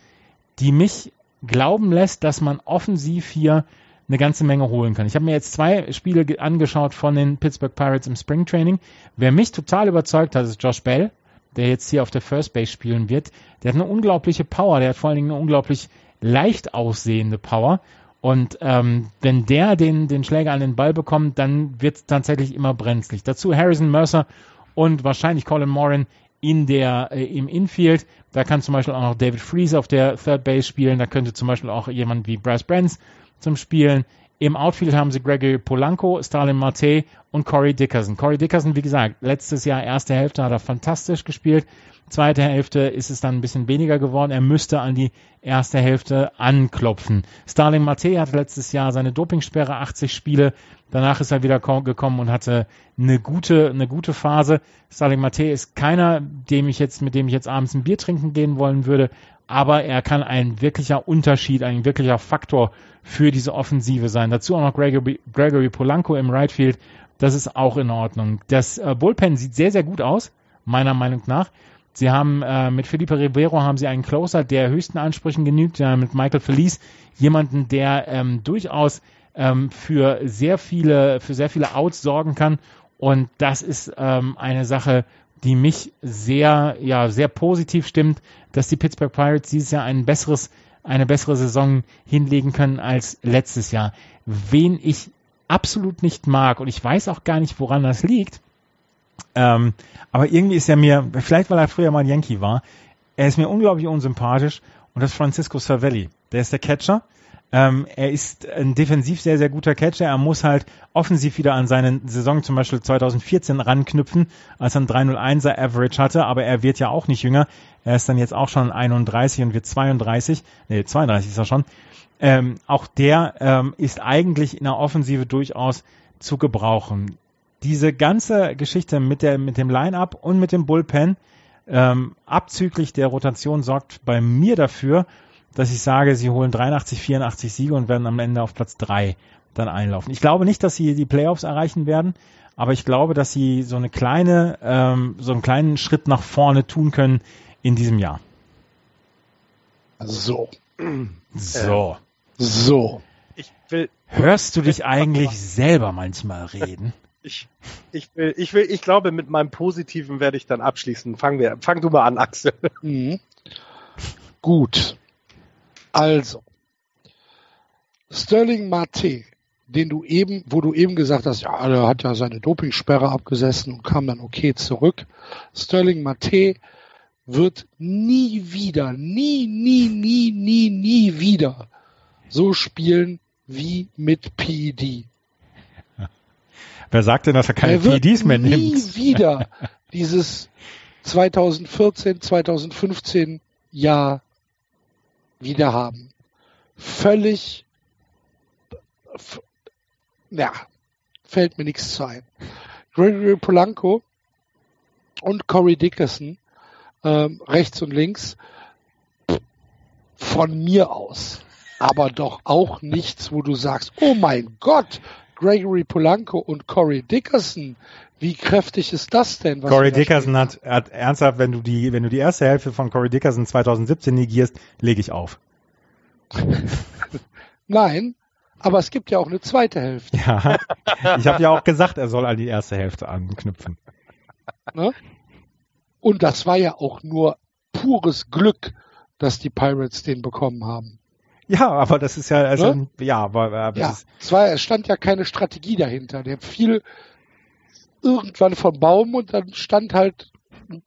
die mich glauben lässt, dass man offensiv hier eine ganze Menge holen kann. Ich habe mir jetzt zwei Spiele angeschaut von den Pittsburgh Pirates im Spring Training. Wer mich total überzeugt hat, ist Josh Bell, der jetzt hier auf der First Base spielen wird. Der hat eine unglaubliche Power, der hat vor allen Dingen eine unglaublich leicht aussehende Power. Und ähm, wenn der den, den Schläger an den Ball bekommt, dann wird es tatsächlich immer brenzlig. Dazu Harrison Mercer und wahrscheinlich Colin Moran in der, äh, im Infield. Da kann zum Beispiel auch noch David Freeze auf der Third Base spielen. Da könnte zum Beispiel auch jemand wie Bryce Brands zum Spielen. Im Outfield haben sie Gregory Polanco, Stalin Marte und Corey Dickerson. Corey Dickerson, wie gesagt, letztes Jahr erste Hälfte hat er fantastisch gespielt. Zweite Hälfte ist es dann ein bisschen weniger geworden. Er müsste an die erste Hälfte anklopfen. Starling Mate hatte letztes Jahr seine Dopingsperre, 80 Spiele. Danach ist er wieder gekommen und hatte eine gute, eine gute Phase. Starling Mate ist keiner, dem ich jetzt, mit dem ich jetzt abends ein Bier trinken gehen wollen würde. Aber er kann ein wirklicher Unterschied, ein wirklicher Faktor für diese Offensive sein. Dazu auch noch Gregory, Gregory Polanco im Right Field. Das ist auch in Ordnung. Das äh, Bullpen sieht sehr, sehr gut aus, meiner Meinung nach. Sie haben äh, mit Felipe Rivero haben sie einen Closer, der höchsten Ansprüchen genügt, ja, mit Michael Felice jemanden, der ähm, durchaus ähm, für sehr viele, für sehr viele Outs sorgen kann. Und das ist ähm, eine Sache, die mich sehr, ja, sehr positiv stimmt, dass die Pittsburgh Pirates dieses Jahr ein besseres, eine bessere Saison hinlegen können als letztes Jahr. Wen ich absolut nicht mag, und ich weiß auch gar nicht, woran das liegt, ähm, aber irgendwie ist er mir, vielleicht weil er früher mal ein Yankee war, er ist mir unglaublich unsympathisch und das ist Francisco Cervelli. Der ist der Catcher. Ähm, er ist ein defensiv sehr, sehr guter Catcher. Er muss halt offensiv wieder an seine Saison zum Beispiel 2014 ranknüpfen, als er ein 301er Average hatte, aber er wird ja auch nicht jünger. Er ist dann jetzt auch schon 31 und wird 32. Nee, 32 ist er schon. Ähm, auch der ähm, ist eigentlich in der Offensive durchaus zu gebrauchen diese ganze Geschichte mit, der, mit dem Line-Up und mit dem Bullpen ähm, abzüglich der Rotation sorgt bei mir dafür, dass ich sage, sie holen 83, 84 Siege und werden am Ende auf Platz 3 dann einlaufen. Ich glaube nicht, dass sie die Playoffs erreichen werden, aber ich glaube, dass sie so eine kleine, ähm, so einen kleinen Schritt nach vorne tun können in diesem Jahr. So. So. So. Ich will. Hörst du dich eigentlich selber manchmal reden? Ich, ich will, ich will, ich glaube, mit meinem Positiven werde ich dann abschließen. Fang wir, fang du mal an, Axel. Mhm. Gut. Also. Sterling Mate, den du eben, wo du eben gesagt hast, ja, er hat ja seine Dopingsperre abgesessen und kam dann okay zurück. Sterling Mate wird nie wieder, nie, nie, nie, nie, nie wieder so spielen wie mit PED. Wer sagt denn, dass er keine er PEDs mehr nimmt? Nie wieder dieses 2014, 2015 Jahr wieder haben. Völlig, ja, fällt mir nichts zu ein. Gregory Polanco und Corey Dickerson, ähm, rechts und links, von mir aus. Aber doch auch nichts, wo du sagst, oh mein Gott, Gregory Polanco und Corey Dickerson. Wie kräftig ist das denn? Corey Dickerson hat, hat, ernsthaft, wenn du die, wenn du die erste Hälfte von Corey Dickerson 2017 negierst, lege ich auf. Nein, aber es gibt ja auch eine zweite Hälfte. Ja, ich habe ja auch gesagt, er soll an die erste Hälfte anknüpfen. Ne? Und das war ja auch nur pures Glück, dass die Pirates den bekommen haben. Ja, aber das ist ja, also, ne? ja, aber, aber ja, es, war, es stand ja keine Strategie dahinter. Der fiel irgendwann vom Baum und dann stand halt ein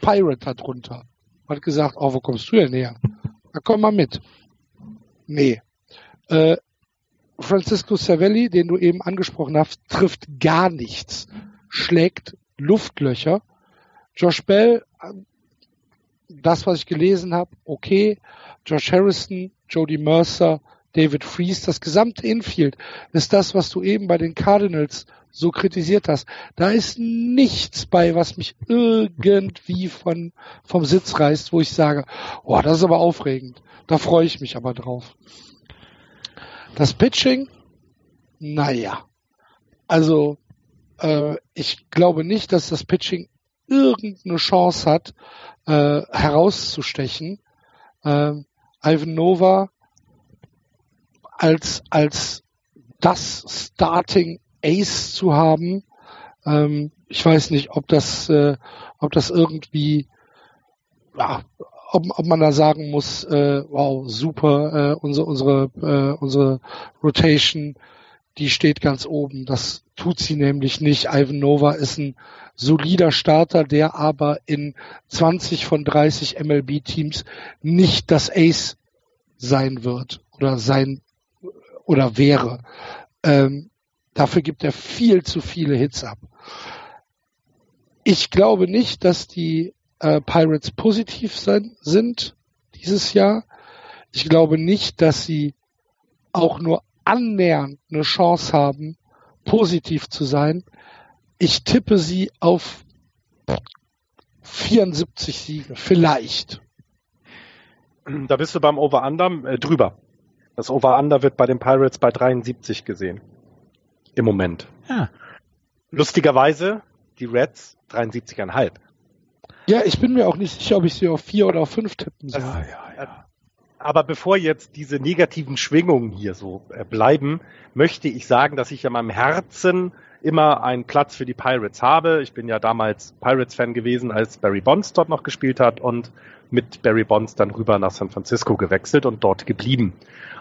Pirate da drunter. Hat gesagt, oh, wo kommst du denn her? Na, komm mal mit. Nee. Äh, Francisco Cervelli, den du eben angesprochen hast, trifft gar nichts. Schlägt Luftlöcher. Josh Bell, das, was ich gelesen habe, okay. Josh Harrison Jody Mercer, David Freeze, das gesamte Infield ist das, was du eben bei den Cardinals so kritisiert hast. Da ist nichts bei, was mich irgendwie von, vom Sitz reißt, wo ich sage, oh, das ist aber aufregend. Da freue ich mich aber drauf. Das Pitching, naja. Also, äh, ich glaube nicht, dass das Pitching irgendeine Chance hat, äh, herauszustechen. Äh, Ivan Nova als, als das Starting Ace zu haben. Ähm, ich weiß nicht, ob das, äh, ob das irgendwie, ja, ob, ob man da sagen muss, äh, wow, super, äh, unsere, unsere, äh, unsere Rotation, die steht ganz oben. Das tut sie nämlich nicht. Ivan Nova ist ein solider Starter, der aber in 20 von 30 MLB-Teams nicht das Ace sein wird oder sein oder wäre. Ähm, dafür gibt er viel zu viele Hits ab. Ich glaube nicht, dass die äh, Pirates positiv sein, sind dieses Jahr. Ich glaube nicht, dass sie auch nur annähernd eine Chance haben, positiv zu sein. Ich tippe sie auf 74 Siege, vielleicht. Da bist du beim Over-Under äh, drüber. Das Over-Under wird bei den Pirates bei 73 gesehen. Im Moment. Ja. Lustigerweise die Reds 73,5. Ja, ich bin mir auch nicht sicher, ob ich sie auf vier oder auf fünf tippen soll. Ja, ja, ja. Aber bevor jetzt diese negativen Schwingungen hier so äh, bleiben, möchte ich sagen, dass ich in meinem Herzen immer einen Platz für die Pirates habe. Ich bin ja damals Pirates-Fan gewesen, als Barry Bonds dort noch gespielt hat und mit Barry Bonds dann rüber nach San Francisco gewechselt und dort geblieben.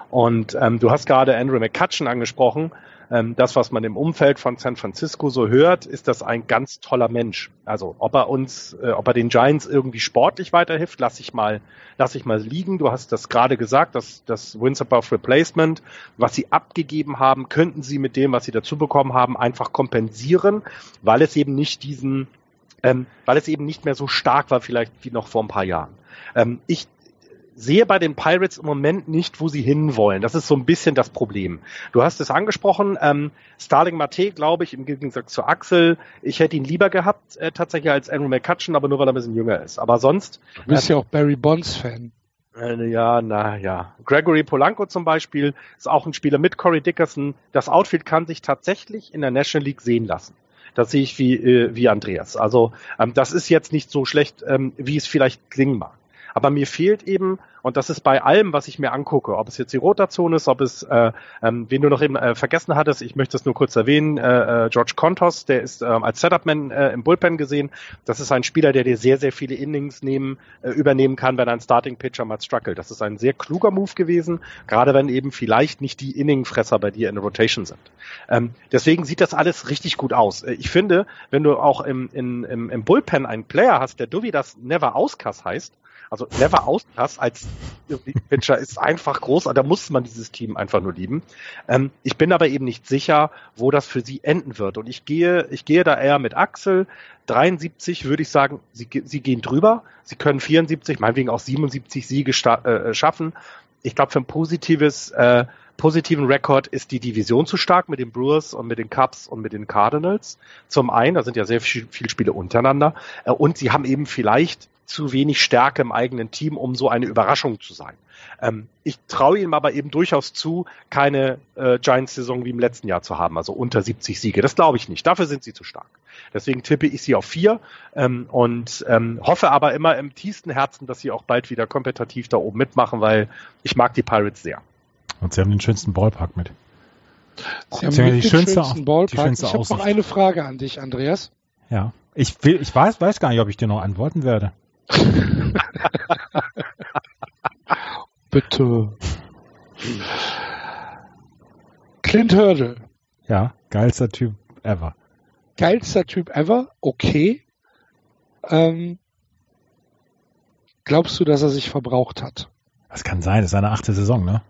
Und ähm, du hast gerade Andrew McCutcheon angesprochen. Ähm, das, was man im Umfeld von San Francisco so hört, ist das ein ganz toller Mensch. Also ob er uns, äh, ob er den Giants irgendwie sportlich weiterhilft, lass ich mal, lass ich mal liegen. Du hast das gerade gesagt, dass das Wins above Replacement, was sie abgegeben haben, könnten sie mit dem, was sie dazu bekommen haben, einfach kompensieren, weil es eben nicht diesen ähm, weil es eben nicht mehr so stark war, vielleicht wie noch vor ein paar Jahren. Ähm, ich sehe bei den Pirates im Moment nicht, wo sie hinwollen. Das ist so ein bisschen das Problem. Du hast es angesprochen, ähm, Starling Mate, glaube ich, im Gegensatz zu Axel, ich hätte ihn lieber gehabt, äh, tatsächlich als Andrew McCutcheon, aber nur weil er ein bisschen jünger ist. Aber sonst. Du bist äh, ja auch Barry Bonds Fan. Äh, ja, na ja. Gregory Polanco zum Beispiel ist auch ein Spieler mit Corey Dickerson. Das Outfield kann sich tatsächlich in der National League sehen lassen. Das sehe ich wie, äh, wie Andreas. Also ähm, das ist jetzt nicht so schlecht, ähm, wie es vielleicht klingen mag. Aber mir fehlt eben, und das ist bei allem, was ich mir angucke, ob es jetzt die Rotation ist, ob es, äh, ähm, wen du noch eben äh, vergessen hattest, ich möchte es nur kurz erwähnen, äh, äh, George Contos, der ist äh, als Setupman äh, im Bullpen gesehen. Das ist ein Spieler, der dir sehr, sehr viele Innings nehmen, äh, übernehmen kann, wenn ein Starting Pitcher mal struggelt. Das ist ein sehr kluger Move gewesen, gerade wenn eben vielleicht nicht die Inningfresser bei dir in der Rotation sind. Ähm, deswegen sieht das alles richtig gut aus. Äh, ich finde, wenn du auch im, im, im Bullpen einen Player hast, der Duvi das Never Auscast heißt, also Never Outcast als Pitcher ist einfach groß, da muss man dieses Team einfach nur lieben. Ähm, ich bin aber eben nicht sicher, wo das für sie enden wird. Und ich gehe, ich gehe da eher mit Axel. 73 würde ich sagen, sie, sie gehen drüber. Sie können 74, meinetwegen auch 77 Siege äh, schaffen. Ich glaube, für ein positives, äh, positiven Rekord ist die Division zu stark mit den Brewers und mit den Cubs und mit den Cardinals. Zum einen, da sind ja sehr viel, viele Spiele untereinander. Äh, und sie haben eben vielleicht zu wenig Stärke im eigenen Team, um so eine Überraschung zu sein. Ähm, ich traue ihm aber eben durchaus zu, keine äh, Giants-Saison wie im letzten Jahr zu haben, also unter 70 Siege. Das glaube ich nicht. Dafür sind sie zu stark. Deswegen tippe ich sie auf vier ähm, und ähm, hoffe aber immer im tiefsten Herzen, dass sie auch bald wieder kompetitiv da oben mitmachen, weil ich mag die Pirates sehr. Und sie haben den schönsten Ballpark mit. Sie haben mit die schönste, schönsten Ballpark. Die schönste ich habe noch eine Frage an dich, Andreas. Ja. Ich, will, ich weiß, weiß gar nicht, ob ich dir noch antworten werde. Bitte. Clint Hurdle. Ja, geilster Typ ever. Geilster Typ ever, okay. Ähm, glaubst du, dass er sich verbraucht hat? Das kann sein, das ist seine achte Saison, ne?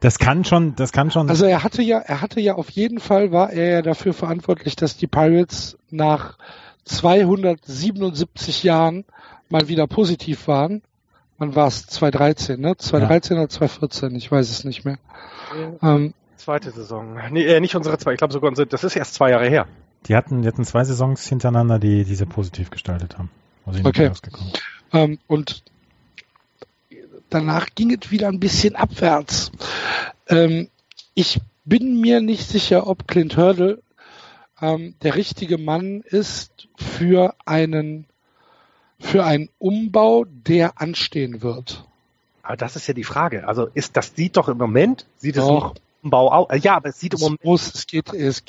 Das kann schon, das kann schon. Also er hatte ja, er hatte ja auf jeden Fall war er ja dafür verantwortlich, dass die Pirates nach 277 Jahren mal wieder positiv waren. Wann war es? 2013, ne? 2013 ja. oder 2014, ich weiß es nicht mehr. Ähm, Zweite Saison. Nee, äh, nicht unsere zwei, ich glaube sogar unsere, das ist erst zwei Jahre her. Die hatten, die hatten zwei Saisons hintereinander, die diese positiv gestaltet haben. Also okay. Ähm, und danach ging es wieder ein bisschen abwärts. Ähm, ich bin mir nicht sicher, ob Clint Hurdle ähm, der richtige Mann ist für einen für einen Umbau, der anstehen wird. Aber das ist ja die Frage. Also ist das sieht doch im Moment sieht es doch. Umbau aus. Ja, aber es sieht im Moment muss, es geht es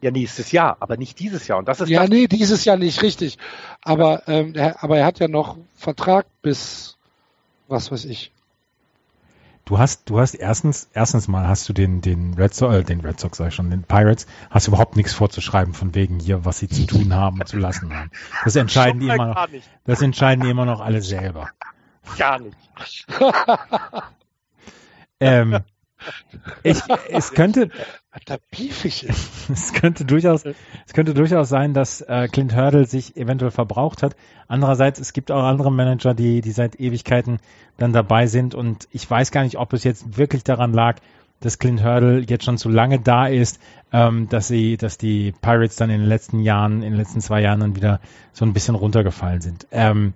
Ja, nächstes Jahr, aber nicht dieses Jahr. Und das ist ja, das, nee, dieses Jahr nicht richtig. Aber, ähm, er, aber er hat ja noch Vertrag bis, was weiß ich. Du hast, du hast erstens, erstens mal hast du den, den Red Sox, äh, den Red Sox sag ich schon, den Pirates, hast überhaupt nichts vorzuschreiben von wegen hier, was sie zu tun haben und zu lassen haben. Das entscheiden die immer noch, das entscheiden die immer noch alle selber. Gar nicht. Ähm, ich, es könnte, da beefig ist. es könnte durchaus, es könnte durchaus sein, dass äh, Clint Hurdle sich eventuell verbraucht hat. Andererseits, es gibt auch andere Manager, die, die seit Ewigkeiten dann dabei sind und ich weiß gar nicht, ob es jetzt wirklich daran lag, dass Clint Hurdle jetzt schon zu lange da ist, ähm, dass sie, dass die Pirates dann in den letzten Jahren, in den letzten zwei Jahren dann wieder so ein bisschen runtergefallen sind. Ähm,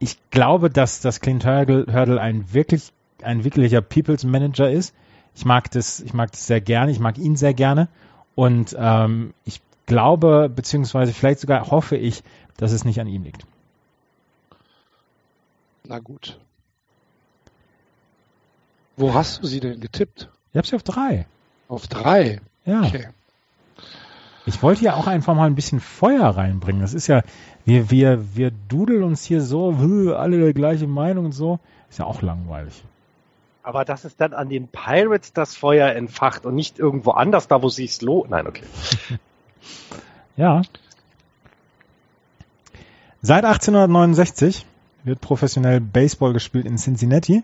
ich glaube, dass, dass Clint Hurdle, Hurdle ein wirklich, ein wirklicher People's Manager ist. Ich mag das, ich mag das sehr gerne, ich mag ihn sehr gerne und ähm, ich glaube, beziehungsweise vielleicht sogar hoffe ich, dass es nicht an ihm liegt. Na gut. Wo hast du sie denn getippt? Ich habe sie auf drei. Auf drei. Ja. Okay. Ich wollte ja auch einfach mal ein bisschen Feuer reinbringen. Das ist ja, wir, wir, wir dudeln uns hier so, "Hö, alle der gleiche Meinung und so. Ist ja auch langweilig. Aber das ist dann an den Pirates das Feuer entfacht und nicht irgendwo anders, da wo sich's lohnt. Nein, okay. Ja. Seit 1869 wird professionell Baseball gespielt in Cincinnati.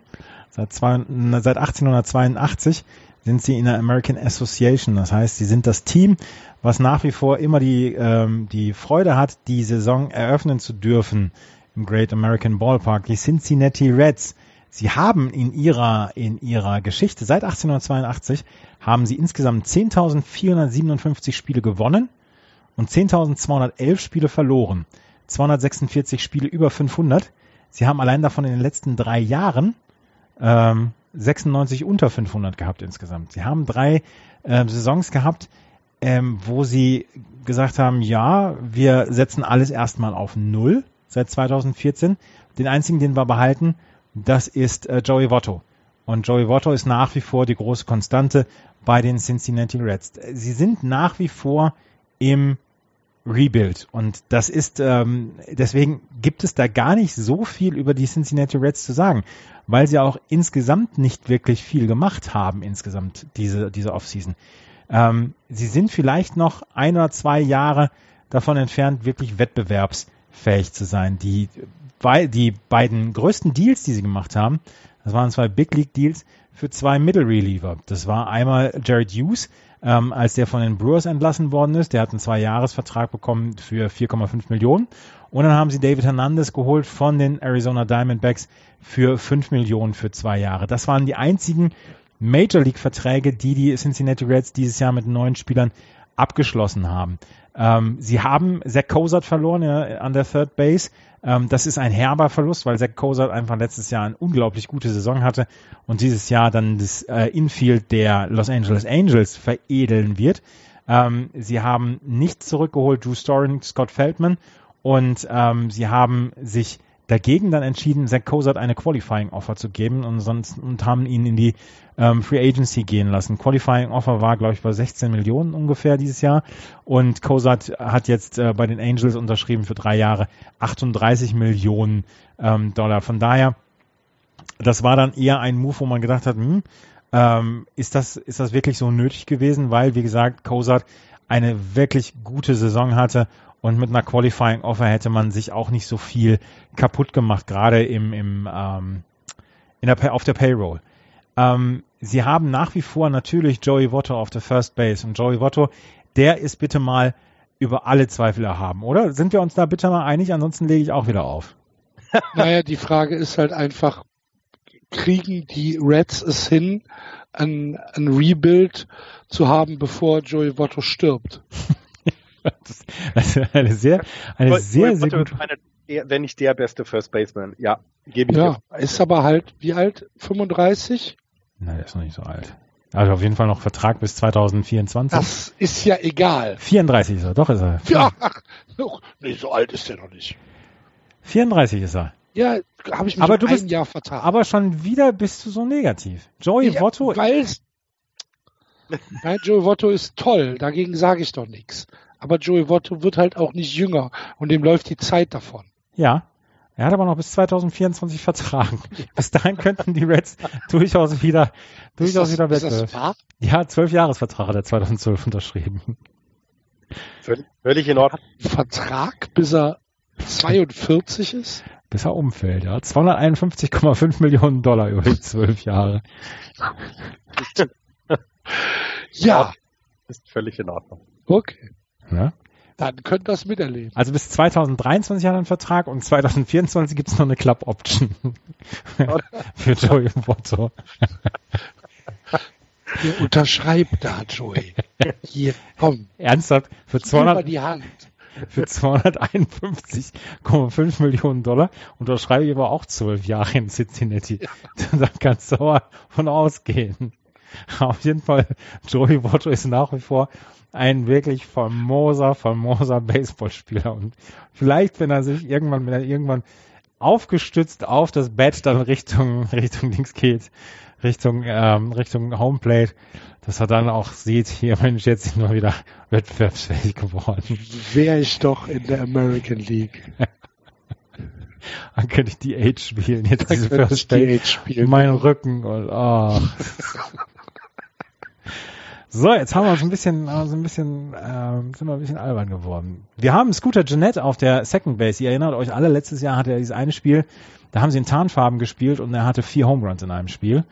Seit, seit 1882 sind sie in der American Association. Das heißt, sie sind das Team, was nach wie vor immer die, ähm, die Freude hat, die Saison eröffnen zu dürfen im Great American Ballpark. Die Cincinnati Reds. Sie haben in ihrer, in ihrer Geschichte seit 1882 haben sie insgesamt 10.457 Spiele gewonnen und 10.211 Spiele verloren. 246 Spiele über 500. Sie haben allein davon in den letzten drei Jahren ähm, 96 unter 500 gehabt insgesamt. Sie haben drei äh, Saisons gehabt, ähm, wo sie gesagt haben, ja, wir setzen alles erstmal auf Null seit 2014. Den einzigen, den wir behalten, das ist äh, Joey Votto. Und Joey Votto ist nach wie vor die große Konstante bei den Cincinnati Reds. Sie sind nach wie vor im Rebuild. Und das ist, ähm, deswegen gibt es da gar nicht so viel über die Cincinnati Reds zu sagen, weil sie auch insgesamt nicht wirklich viel gemacht haben, insgesamt diese, diese Offseason. Ähm, sie sind vielleicht noch ein oder zwei Jahre davon entfernt, wirklich wettbewerbsfähig zu sein. Die, die beiden größten Deals, die sie gemacht haben, das waren zwei Big League Deals für zwei Middle Reliever. Das war einmal Jared Hughes, ähm, als der von den Brewers entlassen worden ist. Der hat einen Zwei-Jahres-Vertrag bekommen für 4,5 Millionen. Und dann haben sie David Hernandez geholt von den Arizona Diamondbacks für 5 Millionen für zwei Jahre. Das waren die einzigen Major League-Verträge, die die Cincinnati Reds dieses Jahr mit neuen Spielern abgeschlossen haben. Ähm, sie haben Zach Cozart verloren ja, an der Third Base. Ähm, das ist ein herber Verlust, weil Zach Cozart einfach letztes Jahr eine unglaublich gute Saison hatte und dieses Jahr dann das äh, Infield der Los Angeles Angels veredeln wird. Ähm, sie haben nicht zurückgeholt Drew Storen, Scott Feldman und ähm, sie haben sich dagegen dann entschieden, Zach Cozart eine Qualifying Offer zu geben und sonst und haben ihn in die ähm, Free Agency gehen lassen. Qualifying Offer war, glaube ich, bei 16 Millionen ungefähr dieses Jahr und Cozart hat jetzt äh, bei den Angels unterschrieben für drei Jahre 38 Millionen ähm, Dollar. Von daher, das war dann eher ein Move, wo man gedacht hat, hm, ähm, ist das ist das wirklich so nötig gewesen, weil wie gesagt Cozart eine wirklich gute Saison hatte und mit einer Qualifying Offer hätte man sich auch nicht so viel kaputt gemacht, gerade im, im ähm, in der, auf der Payroll. Ähm, sie haben nach wie vor natürlich Joey Votto auf der First Base und Joey Votto, der ist bitte mal über alle Zweifel erhaben, oder? Sind wir uns da bitte mal einig? Ansonsten lege ich auch wieder auf. Naja, die Frage ist halt einfach, kriegen die Reds es hin, ein, ein Rebuild zu haben, bevor Joey Votto stirbt? Das, das ist eine sehr, eine Joey sehr, sehr gute der, wenn nicht der beste First Baseman. Ja, gebe ich Ja, dir. ist aber halt, wie alt? 35? Nein, der ist noch nicht so alt. Also auf jeden Fall noch Vertrag bis 2024. Das ist ja egal. 34 ist er, doch ist er. Ja, ach, nee, so alt ist der noch nicht. 34 ist er. Ja, habe ich mich Aber du bist- ein Jahr vertan. Aber schon wieder bist du so negativ. Joey ja, Votto, weil Nein, Joey Votto ist toll, dagegen sage ich doch nichts. Aber Joey Votto wird halt auch nicht jünger und dem läuft die Zeit davon. Ja. Er hat aber noch bis 2024 vertragen. Bis dahin könnten die Reds durchaus wieder, durchaus wieder ist das wahr? Ja, zwölf Jahresvertrag hat er 2012 unterschrieben. Völlig, völlig in Ordnung. Vertrag, bis er 42 ist? Bis er umfällt, ja. 251,5 Millionen Dollar über die zwölf Jahre. Ja, Ist völlig in Ordnung. okay. Ja. Dann könnt ihr das miterleben. Also bis 2023 hat er einen Vertrag und 2024 gibt es noch eine Club Option für Joey Votto. Hier, unterschreib da, Joey. Hier, komm, Ernsthaft, für, über 200, die Hand. für 251,5 Millionen Dollar unterschreibe ich aber auch zwölf Jahre in Cincinnati. Da kannst du aber von ausgehen. Auf jeden Fall, Joey Votto ist nach wie vor ein wirklich famoser, famoser Baseballspieler. Und vielleicht, wenn er sich irgendwann, wenn er irgendwann aufgestützt auf das Bett dann Richtung, Richtung links geht, Richtung, ähm, Richtung Homeplate, dass er dann auch sieht, hier Mensch, jetzt sind wir wieder wettbewerbsfähig geworden. Wäre ich doch in der American League. Dann könnte ich die Age spielen, jetzt Dann diese First ich die. Age spielen. Mein Rücken und oh. So, jetzt haben wir uns ein bisschen, haben uns ein bisschen, ähm, sind wir ein bisschen albern geworden. Wir haben Scooter Jeanette auf der Second Base. Ihr erinnert euch alle, letztes Jahr hatte er dieses eine Spiel, da haben sie in Tarnfarben gespielt und er hatte vier Home Runs in einem Spiel.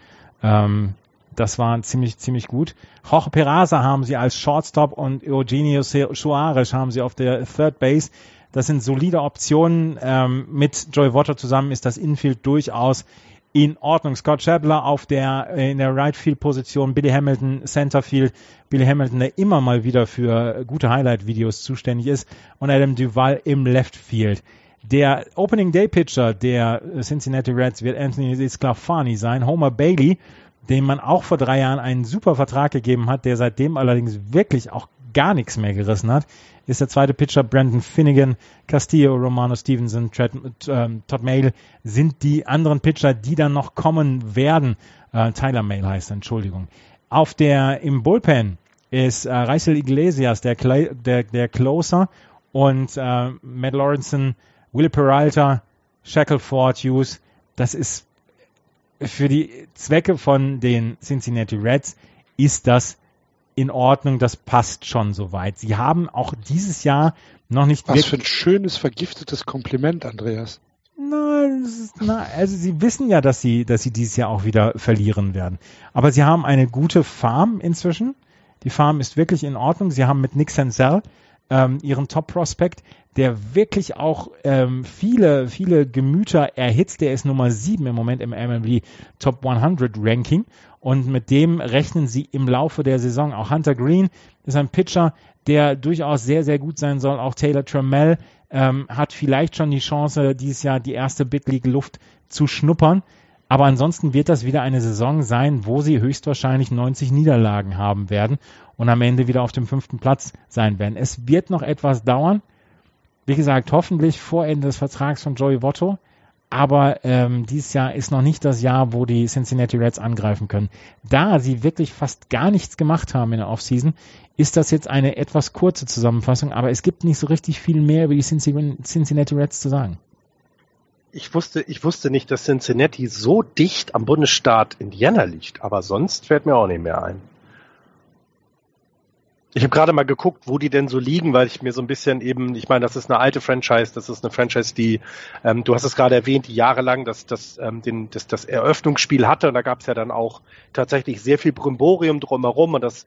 Ähm, das war ziemlich, ziemlich gut. Jorge Peraza haben sie als Shortstop und Eugenio Suarez haben sie auf der Third Base. Das sind solide Optionen. Ähm, mit Joey Votto zusammen ist das Infield durchaus in Ordnung. Scott Shabler auf der, äh, in der Right Field Position, Billy Hamilton Centerfield, Billy Hamilton, der immer mal wieder für gute Highlight Videos zuständig ist und Adam Duval im Left Field. Der Opening Day Pitcher der Cincinnati Reds wird Anthony Sclafani sein. Homer Bailey, dem man auch vor drei Jahren einen super Vertrag gegeben hat, der seitdem allerdings wirklich auch gar nichts mehr gerissen hat, ist der zweite Pitcher Brandon Finnegan, Castillo, Romano Stevenson, Tred, ähm, Todd Mail sind die anderen Pitcher, die dann noch kommen werden. Äh, Tyler Mail heißt, Entschuldigung. Auf der, im Bullpen ist äh, Reisel Iglesias, der, Cla- der, der Closer und äh, Matt Lawrenson, Will Peralta, Shackleford, Hughes. Das ist für die Zwecke von den Cincinnati Reds ist das in Ordnung, das passt schon soweit. Sie haben auch dieses Jahr noch nicht Was für ein schönes, vergiftetes Kompliment, Andreas. Nein, na, also sie wissen ja, dass sie, dass sie dieses Jahr auch wieder verlieren werden. Aber sie haben eine gute Farm inzwischen. Die Farm ist wirklich in Ordnung. Sie haben mit Nick Senzel ähm, ihren Top-Prospect, der wirklich auch ähm, viele, viele Gemüter erhitzt. Der ist Nummer 7 im Moment im MLB Top 100 Ranking. Und mit dem rechnen sie im Laufe der Saison. Auch Hunter Green ist ein Pitcher, der durchaus sehr, sehr gut sein soll. Auch Taylor Trammell ähm, hat vielleicht schon die Chance, dieses Jahr die erste Big League Luft zu schnuppern. Aber ansonsten wird das wieder eine Saison sein, wo sie höchstwahrscheinlich 90 Niederlagen haben werden und am Ende wieder auf dem fünften Platz sein werden. Es wird noch etwas dauern. Wie gesagt, hoffentlich vor Ende des Vertrags von Joey Votto. Aber ähm, dieses Jahr ist noch nicht das Jahr, wo die Cincinnati Reds angreifen können. Da sie wirklich fast gar nichts gemacht haben in der Offseason, ist das jetzt eine etwas kurze Zusammenfassung, aber es gibt nicht so richtig viel mehr über die Cincinnati Reds zu sagen. Ich wusste, ich wusste nicht, dass Cincinnati so dicht am Bundesstaat Indiana liegt, aber sonst fällt mir auch nicht mehr ein. Ich habe gerade mal geguckt, wo die denn so liegen, weil ich mir so ein bisschen eben, ich meine, das ist eine alte Franchise, das ist eine Franchise, die, ähm, du hast es gerade erwähnt, die jahrelang das, das, ähm, den, das, das Eröffnungsspiel hatte und da gab es ja dann auch tatsächlich sehr viel Brimborium drumherum und das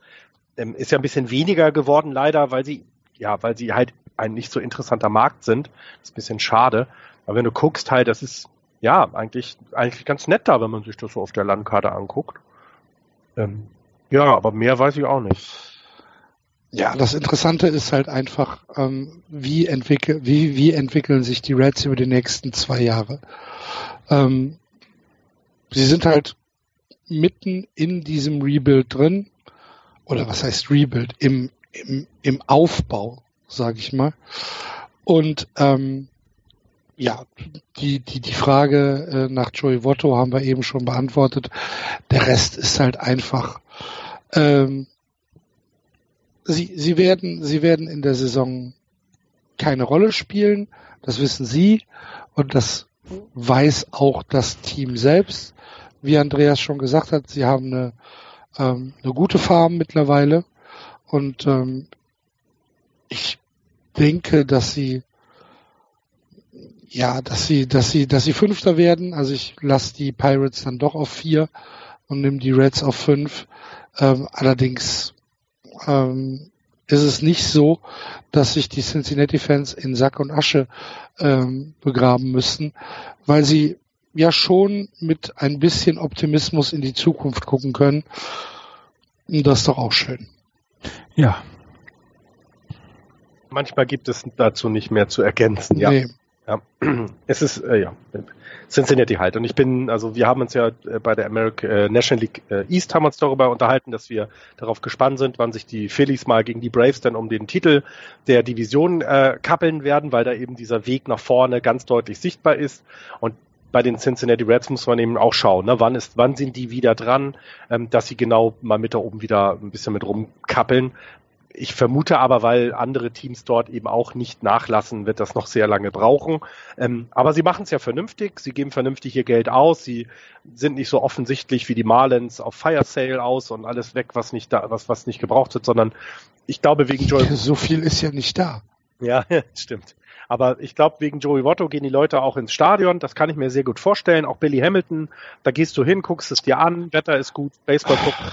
ähm, ist ja ein bisschen weniger geworden leider, weil sie, ja, weil sie halt ein nicht so interessanter Markt sind. Das ist ein bisschen schade. Aber wenn du guckst, halt, das ist ja eigentlich, eigentlich ganz nett da, wenn man sich das so auf der Landkarte anguckt. Ähm, ja, aber mehr weiß ich auch nicht. Ja, das Interessante ist halt einfach, ähm, wie, entwickel wie, wie entwickeln sich die Reds über die nächsten zwei Jahre. Ähm, sie sind halt mitten in diesem Rebuild drin, oder was heißt Rebuild, im, im, im Aufbau, sage ich mal. Und ähm, ja, die, die, die Frage äh, nach Joey Votto haben wir eben schon beantwortet. Der Rest ist halt einfach ähm, sie, sie werden, sie werden in der Saison keine Rolle spielen. Das wissen sie und das weiß auch das Team selbst. Wie Andreas schon gesagt hat, sie haben eine, ähm, eine gute Farm mittlerweile und ähm, ich denke, dass sie ja, dass sie, dass sie, dass sie Fünfter werden. Also ich lasse die Pirates dann doch auf vier und nehme die Reds auf fünf. Ähm, allerdings ähm, ist es nicht so, dass sich die Cincinnati-Fans in Sack und Asche ähm, begraben müssten, weil sie ja schon mit ein bisschen Optimismus in die Zukunft gucken können. Und das ist doch auch schön. Ja. Manchmal gibt es dazu nicht mehr zu ergänzen, ja. Nee. Ja, es ist, äh, ja, Cincinnati halt. Und ich bin, also wir haben uns ja äh, bei der American äh, National League äh, East haben uns darüber unterhalten, dass wir darauf gespannt sind, wann sich die Phillies mal gegen die Braves dann um den Titel der Division äh, kappeln werden, weil da eben dieser Weg nach vorne ganz deutlich sichtbar ist. Und bei den Cincinnati Reds muss man eben auch schauen, ne? wann ist, wann sind die wieder dran, ähm, dass sie genau mal mit da oben wieder ein bisschen mit rumkappeln. Ich vermute aber, weil andere Teams dort eben auch nicht nachlassen, wird das noch sehr lange brauchen. Ähm, aber sie machen es ja vernünftig, sie geben vernünftig ihr Geld aus, sie sind nicht so offensichtlich wie die Marlins auf Fire Sale aus und alles weg, was nicht da, was, was nicht gebraucht wird, sondern ich glaube wegen Joey. So viel ist ja nicht da. Ja, stimmt. Aber ich glaube, wegen Joey Votto gehen die Leute auch ins Stadion. Das kann ich mir sehr gut vorstellen. Auch Billy Hamilton, da gehst du hin, guckst es dir an, Wetter ist gut, Baseball gucken.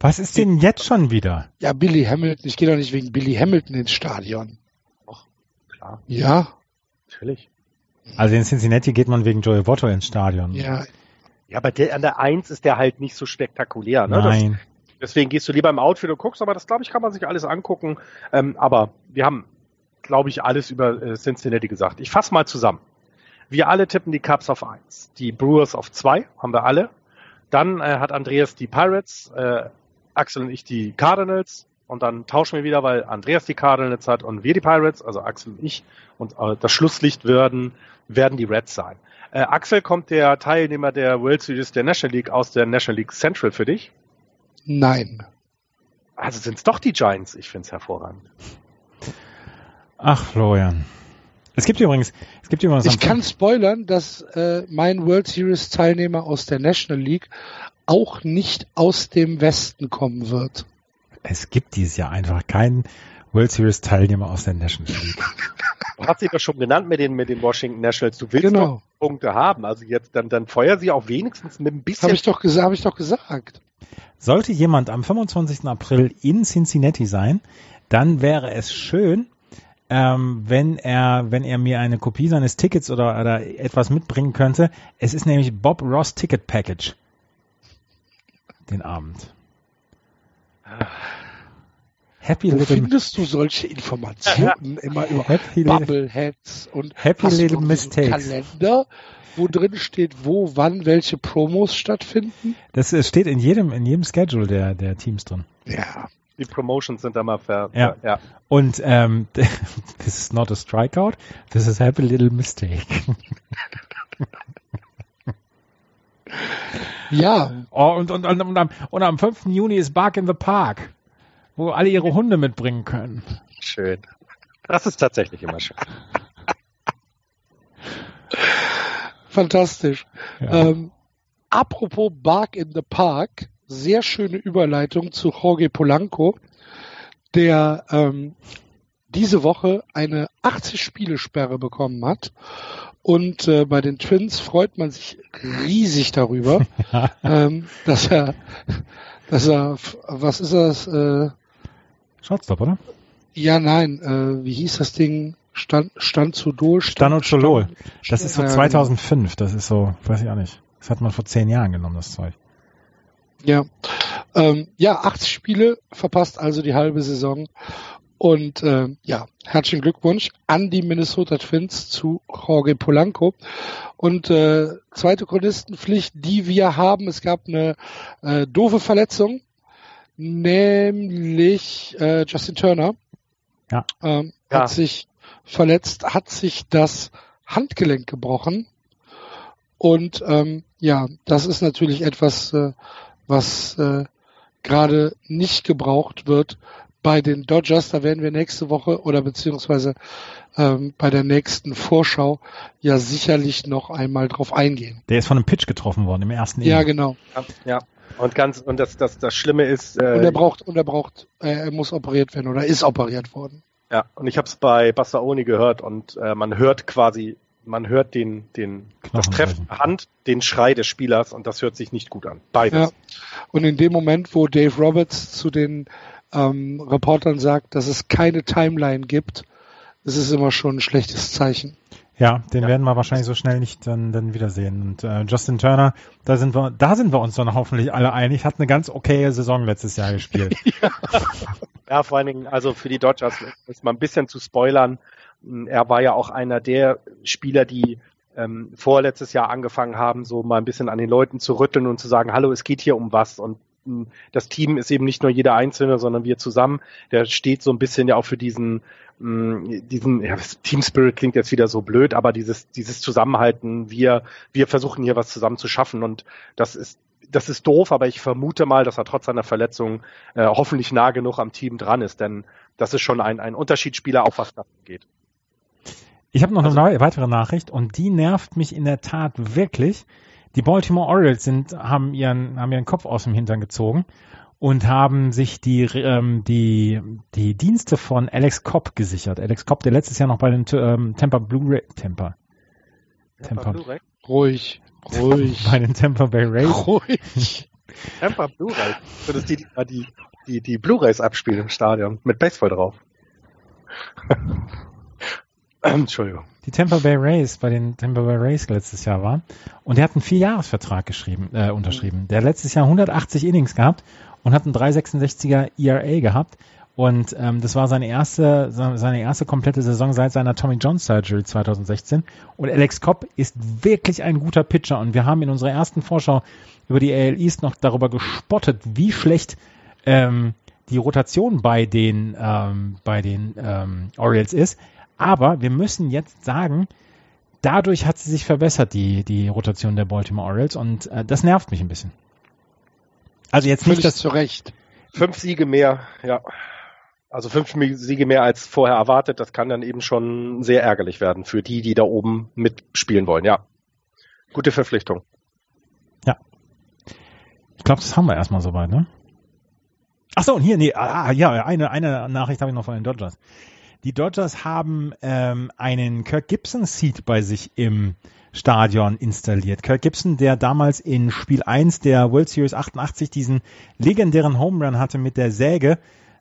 Was ist denn jetzt schon wieder? Ja, Billy Hamilton. Ich gehe doch nicht wegen Billy Hamilton ins Stadion. Ach, klar. Ja. Natürlich. Also in Cincinnati geht man wegen Joey Votto ins Stadion. Ja. Ja, aber der, an der Eins ist der halt nicht so spektakulär. Ne? Nein. Das, deswegen gehst du lieber im Outfit und guckst, aber das glaube ich kann man sich alles angucken. Ähm, aber wir haben, glaube ich, alles über äh, Cincinnati gesagt. Ich fasse mal zusammen. Wir alle tippen die Cubs auf eins, die Brewers auf zwei, haben wir alle. Dann äh, hat Andreas die Pirates, äh, Axel und ich die Cardinals und dann tauschen wir wieder, weil Andreas die Cardinals hat und wir die Pirates, also Axel und ich. Und äh, das Schlusslicht werden, werden die Reds sein. Äh, Axel, kommt der Teilnehmer der World Series der National League aus der National League Central für dich? Nein. Also sind es doch die Giants. Ich finde es hervorragend. Ach, Florian. Es gibt übrigens, es gibt übrigens. Ich kann spoilern, dass äh, mein World Series Teilnehmer aus der National League auch nicht aus dem Westen kommen wird. Es gibt dieses Jahr einfach keinen World Series Teilnehmer aus der National League. Du hast sie doch schon genannt mit den, mit den Washington Nationals. Du willst genau. doch Punkte haben. Also jetzt, dann, dann feuer sie auch wenigstens mit ein bisschen. Habe ich doch gesagt, habe ich doch gesagt. Sollte jemand am 25. April in Cincinnati sein, dann wäre es schön, ähm, wenn er, wenn er mir eine Kopie seines Tickets oder, oder etwas mitbringen könnte. Es ist nämlich Bob Ross Ticket Package den Abend. Happy Wo findest du solche Informationen immer über Happy Bubbleheads und Happy Little Mistakes. Kalender, wo drin steht, wo, wann, welche Promos stattfinden? Das steht in jedem, in jedem Schedule der, der Teams drin. Ja. Die Promotions sind da mal ver. Ja. ja. Und ähm, this is not a strikeout, this is happy little mistake. Ja. Oh, und, und, und, und, am, und am 5. Juni ist Bark in the Park, wo alle ihre Hunde mitbringen können. Schön. Das ist tatsächlich immer schön. Fantastisch. Ja. Ähm, apropos Bark in the Park, sehr schöne Überleitung zu Jorge Polanco, der ähm, diese Woche eine 80-Spiele-Sperre bekommen hat und äh, bei den Twins freut man sich riesig darüber, ähm, dass er, dass er, was ist das? Äh, Shortstop, oder? Ja, nein. Äh, wie hieß das Ding? Stand, stand zu durch. Stanozolol. Das ist so 2005. Das ist so, weiß ich auch nicht. Das hat man vor zehn Jahren genommen, das Zeug. Ja. Ähm, ja, 80 Spiele verpasst also die halbe Saison und äh, ja, herzlichen Glückwunsch an die Minnesota Twins zu Jorge Polanco. Und äh, zweite Chronistenpflicht, die wir haben, es gab eine äh, doofe Verletzung, nämlich äh, Justin Turner. Ja. Ähm, ja. Hat sich verletzt, hat sich das Handgelenk gebrochen. Und ähm, ja, das ist natürlich etwas, äh, was äh, gerade nicht gebraucht wird bei den Dodgers, da werden wir nächste Woche oder beziehungsweise ähm, bei der nächsten Vorschau ja sicherlich noch einmal drauf eingehen. Der ist von einem Pitch getroffen worden im ersten Ja, Inning. genau. Ja, ja. Und ganz und das das das Schlimme ist. Äh, und er braucht und er braucht äh, er muss operiert werden oder ist operiert worden. Ja, und ich habe es bei Bassaoni gehört und äh, man hört quasi, man hört den den das Treffen Hand, den Schrei des Spielers und das hört sich nicht gut an. Beides. Ja. Und in dem Moment, wo Dave Roberts zu den ähm, Reportern sagt, dass es keine Timeline gibt, ist es immer schon ein schlechtes Zeichen. Ja, den ja. werden wir wahrscheinlich so schnell nicht dann, dann wiedersehen. Und äh, Justin Turner, da sind wir, da sind wir uns dann hoffentlich alle einig, hat eine ganz okaye Saison letztes Jahr gespielt. ja. ja, vor allen Dingen, also für die Dodgers ist mal ein bisschen zu spoilern. Er war ja auch einer der Spieler, die ähm, vorletztes Jahr angefangen haben, so mal ein bisschen an den Leuten zu rütteln und zu sagen, hallo, es geht hier um was. Und das Team ist eben nicht nur jeder Einzelne, sondern wir zusammen. Der steht so ein bisschen ja auch für diesen, diesen ja, Team Spirit klingt jetzt wieder so blöd, aber dieses, dieses Zusammenhalten, wir, wir versuchen hier was zusammen zu schaffen und das ist das ist doof, aber ich vermute mal, dass er trotz seiner Verletzung äh, hoffentlich nah genug am Team dran ist, denn das ist schon ein, ein Unterschiedsspieler, auch was das geht. Ich habe noch also, eine weitere Nachricht und die nervt mich in der Tat wirklich. Die Baltimore Orioles sind, haben, ihren, haben ihren Kopf aus dem Hintern gezogen und haben sich die, ähm, die, die Dienste von Alex Cobb gesichert. Alex Cobb, der letztes Jahr noch bei den ähm, Tampa Blu-ray, Tampa, Tampa, Tampa ruhig, ruhig. bei den Tampa Bay Rays. Ruhig. Tampa Blu-ray. Das ist die, die, die, die Blu-rays abspielen im Stadion mit Baseball drauf. Entschuldigung. Die Tampa Bay Rays bei den Tampa Bay Rays letztes Jahr waren. Und der hat einen Vierjahresvertrag geschrieben, äh, unterschrieben. Der hat letztes Jahr 180 Innings gehabt und hat einen 366er ERA gehabt. Und ähm, das war seine erste, seine erste komplette Saison seit seiner Tommy John Surgery 2016. Und Alex Cobb ist wirklich ein guter Pitcher. Und wir haben in unserer ersten Vorschau über die AL East noch darüber gespottet, wie schlecht ähm, die Rotation bei den, ähm, bei den ähm, Orioles ist. Aber wir müssen jetzt sagen, dadurch hat sie sich verbessert, die, die Rotation der Baltimore Orioles. Und äh, das nervt mich ein bisschen. Also jetzt Völlig nicht das zu Recht. Fünf Siege mehr, ja. Also fünf Siege mehr als vorher erwartet, das kann dann eben schon sehr ärgerlich werden für die, die da oben mitspielen wollen, ja. Gute Verpflichtung. Ja. Ich glaube, das haben wir erstmal soweit, ne? Ach so, und hier, nee, ah, ja, eine, eine Nachricht habe ich noch von den Dodgers. Die Dodgers haben ähm, einen Kirk Gibson Seat bei sich im Stadion installiert. Kirk Gibson, der damals in Spiel 1 der World Series 88 diesen legendären Home Run hatte mit der Säge,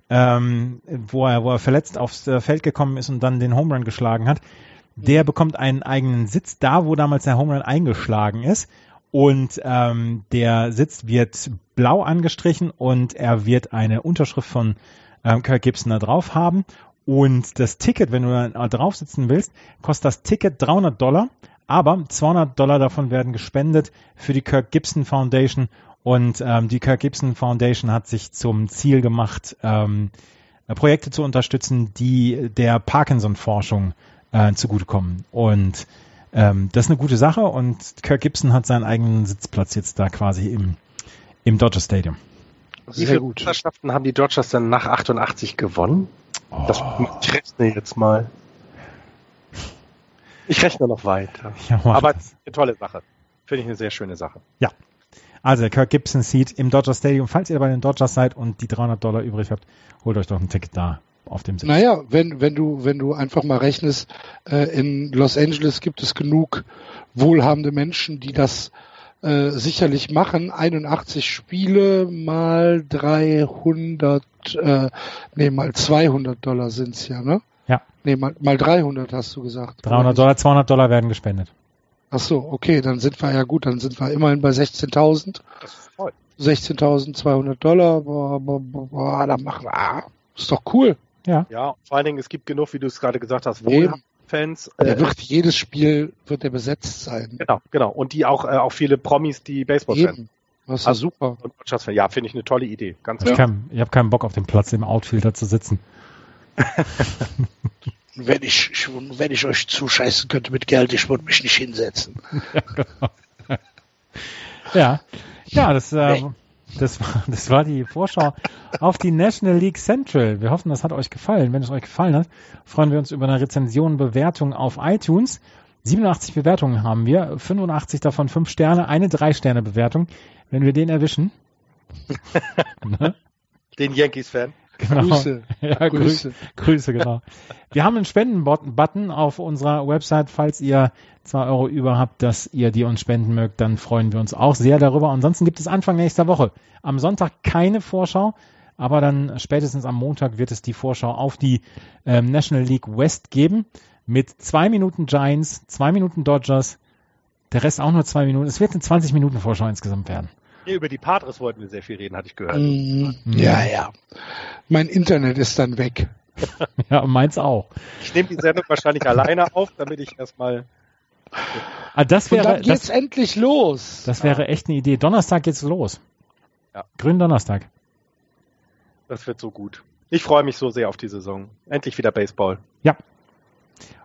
ähm, wo, er, wo er verletzt aufs äh, Feld gekommen ist und dann den Home Run geschlagen hat, der bekommt einen eigenen Sitz da, wo damals der Home Run eingeschlagen ist. Und ähm, der Sitz wird blau angestrichen und er wird eine Unterschrift von ähm, Kirk Gibson da drauf haben. Und das Ticket, wenn du da drauf sitzen willst, kostet das Ticket 300 Dollar. Aber 200 Dollar davon werden gespendet für die Kirk Gibson Foundation. Und ähm, die Kirk Gibson Foundation hat sich zum Ziel gemacht, ähm, Projekte zu unterstützen, die der Parkinson-Forschung äh, zugutekommen. Und ähm, das ist eine gute Sache. Und Kirk Gibson hat seinen eigenen Sitzplatz jetzt da quasi im, im Dodger Stadium. Wie viele Meisterschaften haben die Dodgers denn nach 88 gewonnen? Oh. Das, ich rechne jetzt mal. Ich rechne noch weiter. Ja, Aber eine tolle Sache. Finde ich eine sehr schöne Sache. Ja. Also Kirk Gibson sieht im Dodger Stadium. Falls ihr bei den Dodgers seid und die 300 Dollar übrig habt, holt euch doch ein Ticket da auf dem Sitz. Naja, wenn, wenn du, wenn du einfach mal rechnest, äh, in Los Angeles gibt es genug wohlhabende Menschen, die das äh, sicherlich machen. 81 Spiele mal 300, äh, nee, mal 200 Dollar sind's ja, ne? Ja. Nee, mal, mal 300 hast du gesagt. 300 Dollar, 200 Dollar werden gespendet. Ach so, okay, dann sind wir ja gut, dann sind wir immerhin bei 16.000. 16.200 Dollar, boah, boah, boah, da machen wir, ah, ist doch cool. Ja. Ja, vor allen Dingen, es gibt genug, wie du es gerade gesagt hast, wohlhabende Fans. Der äh, wird jedes Spiel wird er besetzt sein. Genau, genau. Und die auch, äh, auch viele Promis, die Baseball Eben. Das ist also, super. ja, finde ich eine tolle Idee. Ganz ich, kann, ich habe keinen Bock auf den Platz im Outfielder zu sitzen. wenn ich, wenn ich euch zuscheißen könnte mit Geld, ich würde mich nicht hinsetzen. ja, genau. ja. ja, das, äh, das, war, das war die Vorschau auf die National League Central. Wir hoffen, das hat euch gefallen. Wenn es euch gefallen hat, freuen wir uns über eine Rezension, Bewertung auf iTunes. 87 Bewertungen haben wir, 85 davon 5 Sterne, eine 3-Sterne-Bewertung. Wenn wir den erwischen. ne? Den Yankees-Fan. Genau. Grüße. Ja, Grüße. Grüße, genau. Wir haben einen Spenden-Button auf unserer Website. Falls ihr zwei Euro über habt, dass ihr die uns spenden mögt, dann freuen wir uns auch sehr darüber. Ansonsten gibt es Anfang nächster Woche am Sonntag keine Vorschau, aber dann spätestens am Montag wird es die Vorschau auf die ähm, National League West geben mit zwei Minuten Giants, zwei Minuten Dodgers, der Rest auch nur zwei Minuten. Es wird eine 20 Minuten Vorschau insgesamt werden. Nee, über die Padres wollten wir sehr viel reden, hatte ich gehört. Mm, ja, ja. Mein Internet ist dann weg. ja, meins auch. Ich nehme die Sendung wahrscheinlich alleine auf, damit ich erstmal. Ah, das wäre, Und dann geht's das, endlich los. Das wäre ja. echt eine Idee. Donnerstag geht's los. Ja. Grünen Donnerstag. Das wird so gut. Ich freue mich so sehr auf die Saison. Endlich wieder Baseball. Ja.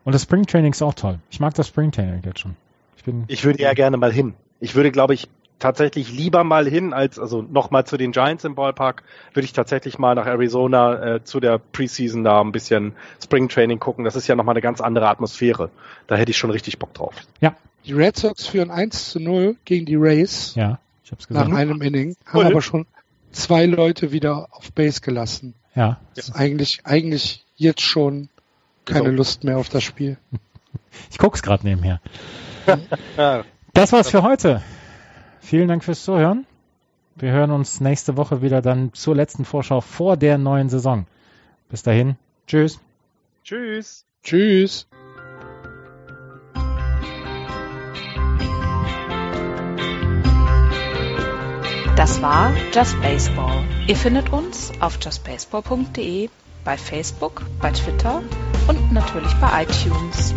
Und das Springtraining ist auch toll. Ich mag das Springtraining jetzt schon. Ich, bin ich würde ja gerne mal hin. Ich würde, glaube ich, tatsächlich lieber mal hin, als also nochmal zu den Giants im Ballpark, würde ich tatsächlich mal nach Arizona äh, zu der Preseason da ein bisschen Springtraining gucken. Das ist ja nochmal eine ganz andere Atmosphäre. Da hätte ich schon richtig Bock drauf. Ja. Die Red Sox führen 1 zu 0 gegen die Rays. Ja, ich hab's gesagt. Nach einem Inning. Haben aber schon zwei Leute wieder auf Base gelassen. Ja. Ist eigentlich, eigentlich jetzt schon keine so. Lust mehr auf das Spiel. Ich guck's gerade nebenher. das war's für heute. Vielen Dank fürs Zuhören. Wir hören uns nächste Woche wieder dann zur letzten Vorschau vor der neuen Saison. Bis dahin. Tschüss. Tschüss. Tschüss. Das war Just Baseball. Ihr findet uns auf justbaseball.de, bei Facebook, bei Twitter und natürlich bei iTunes.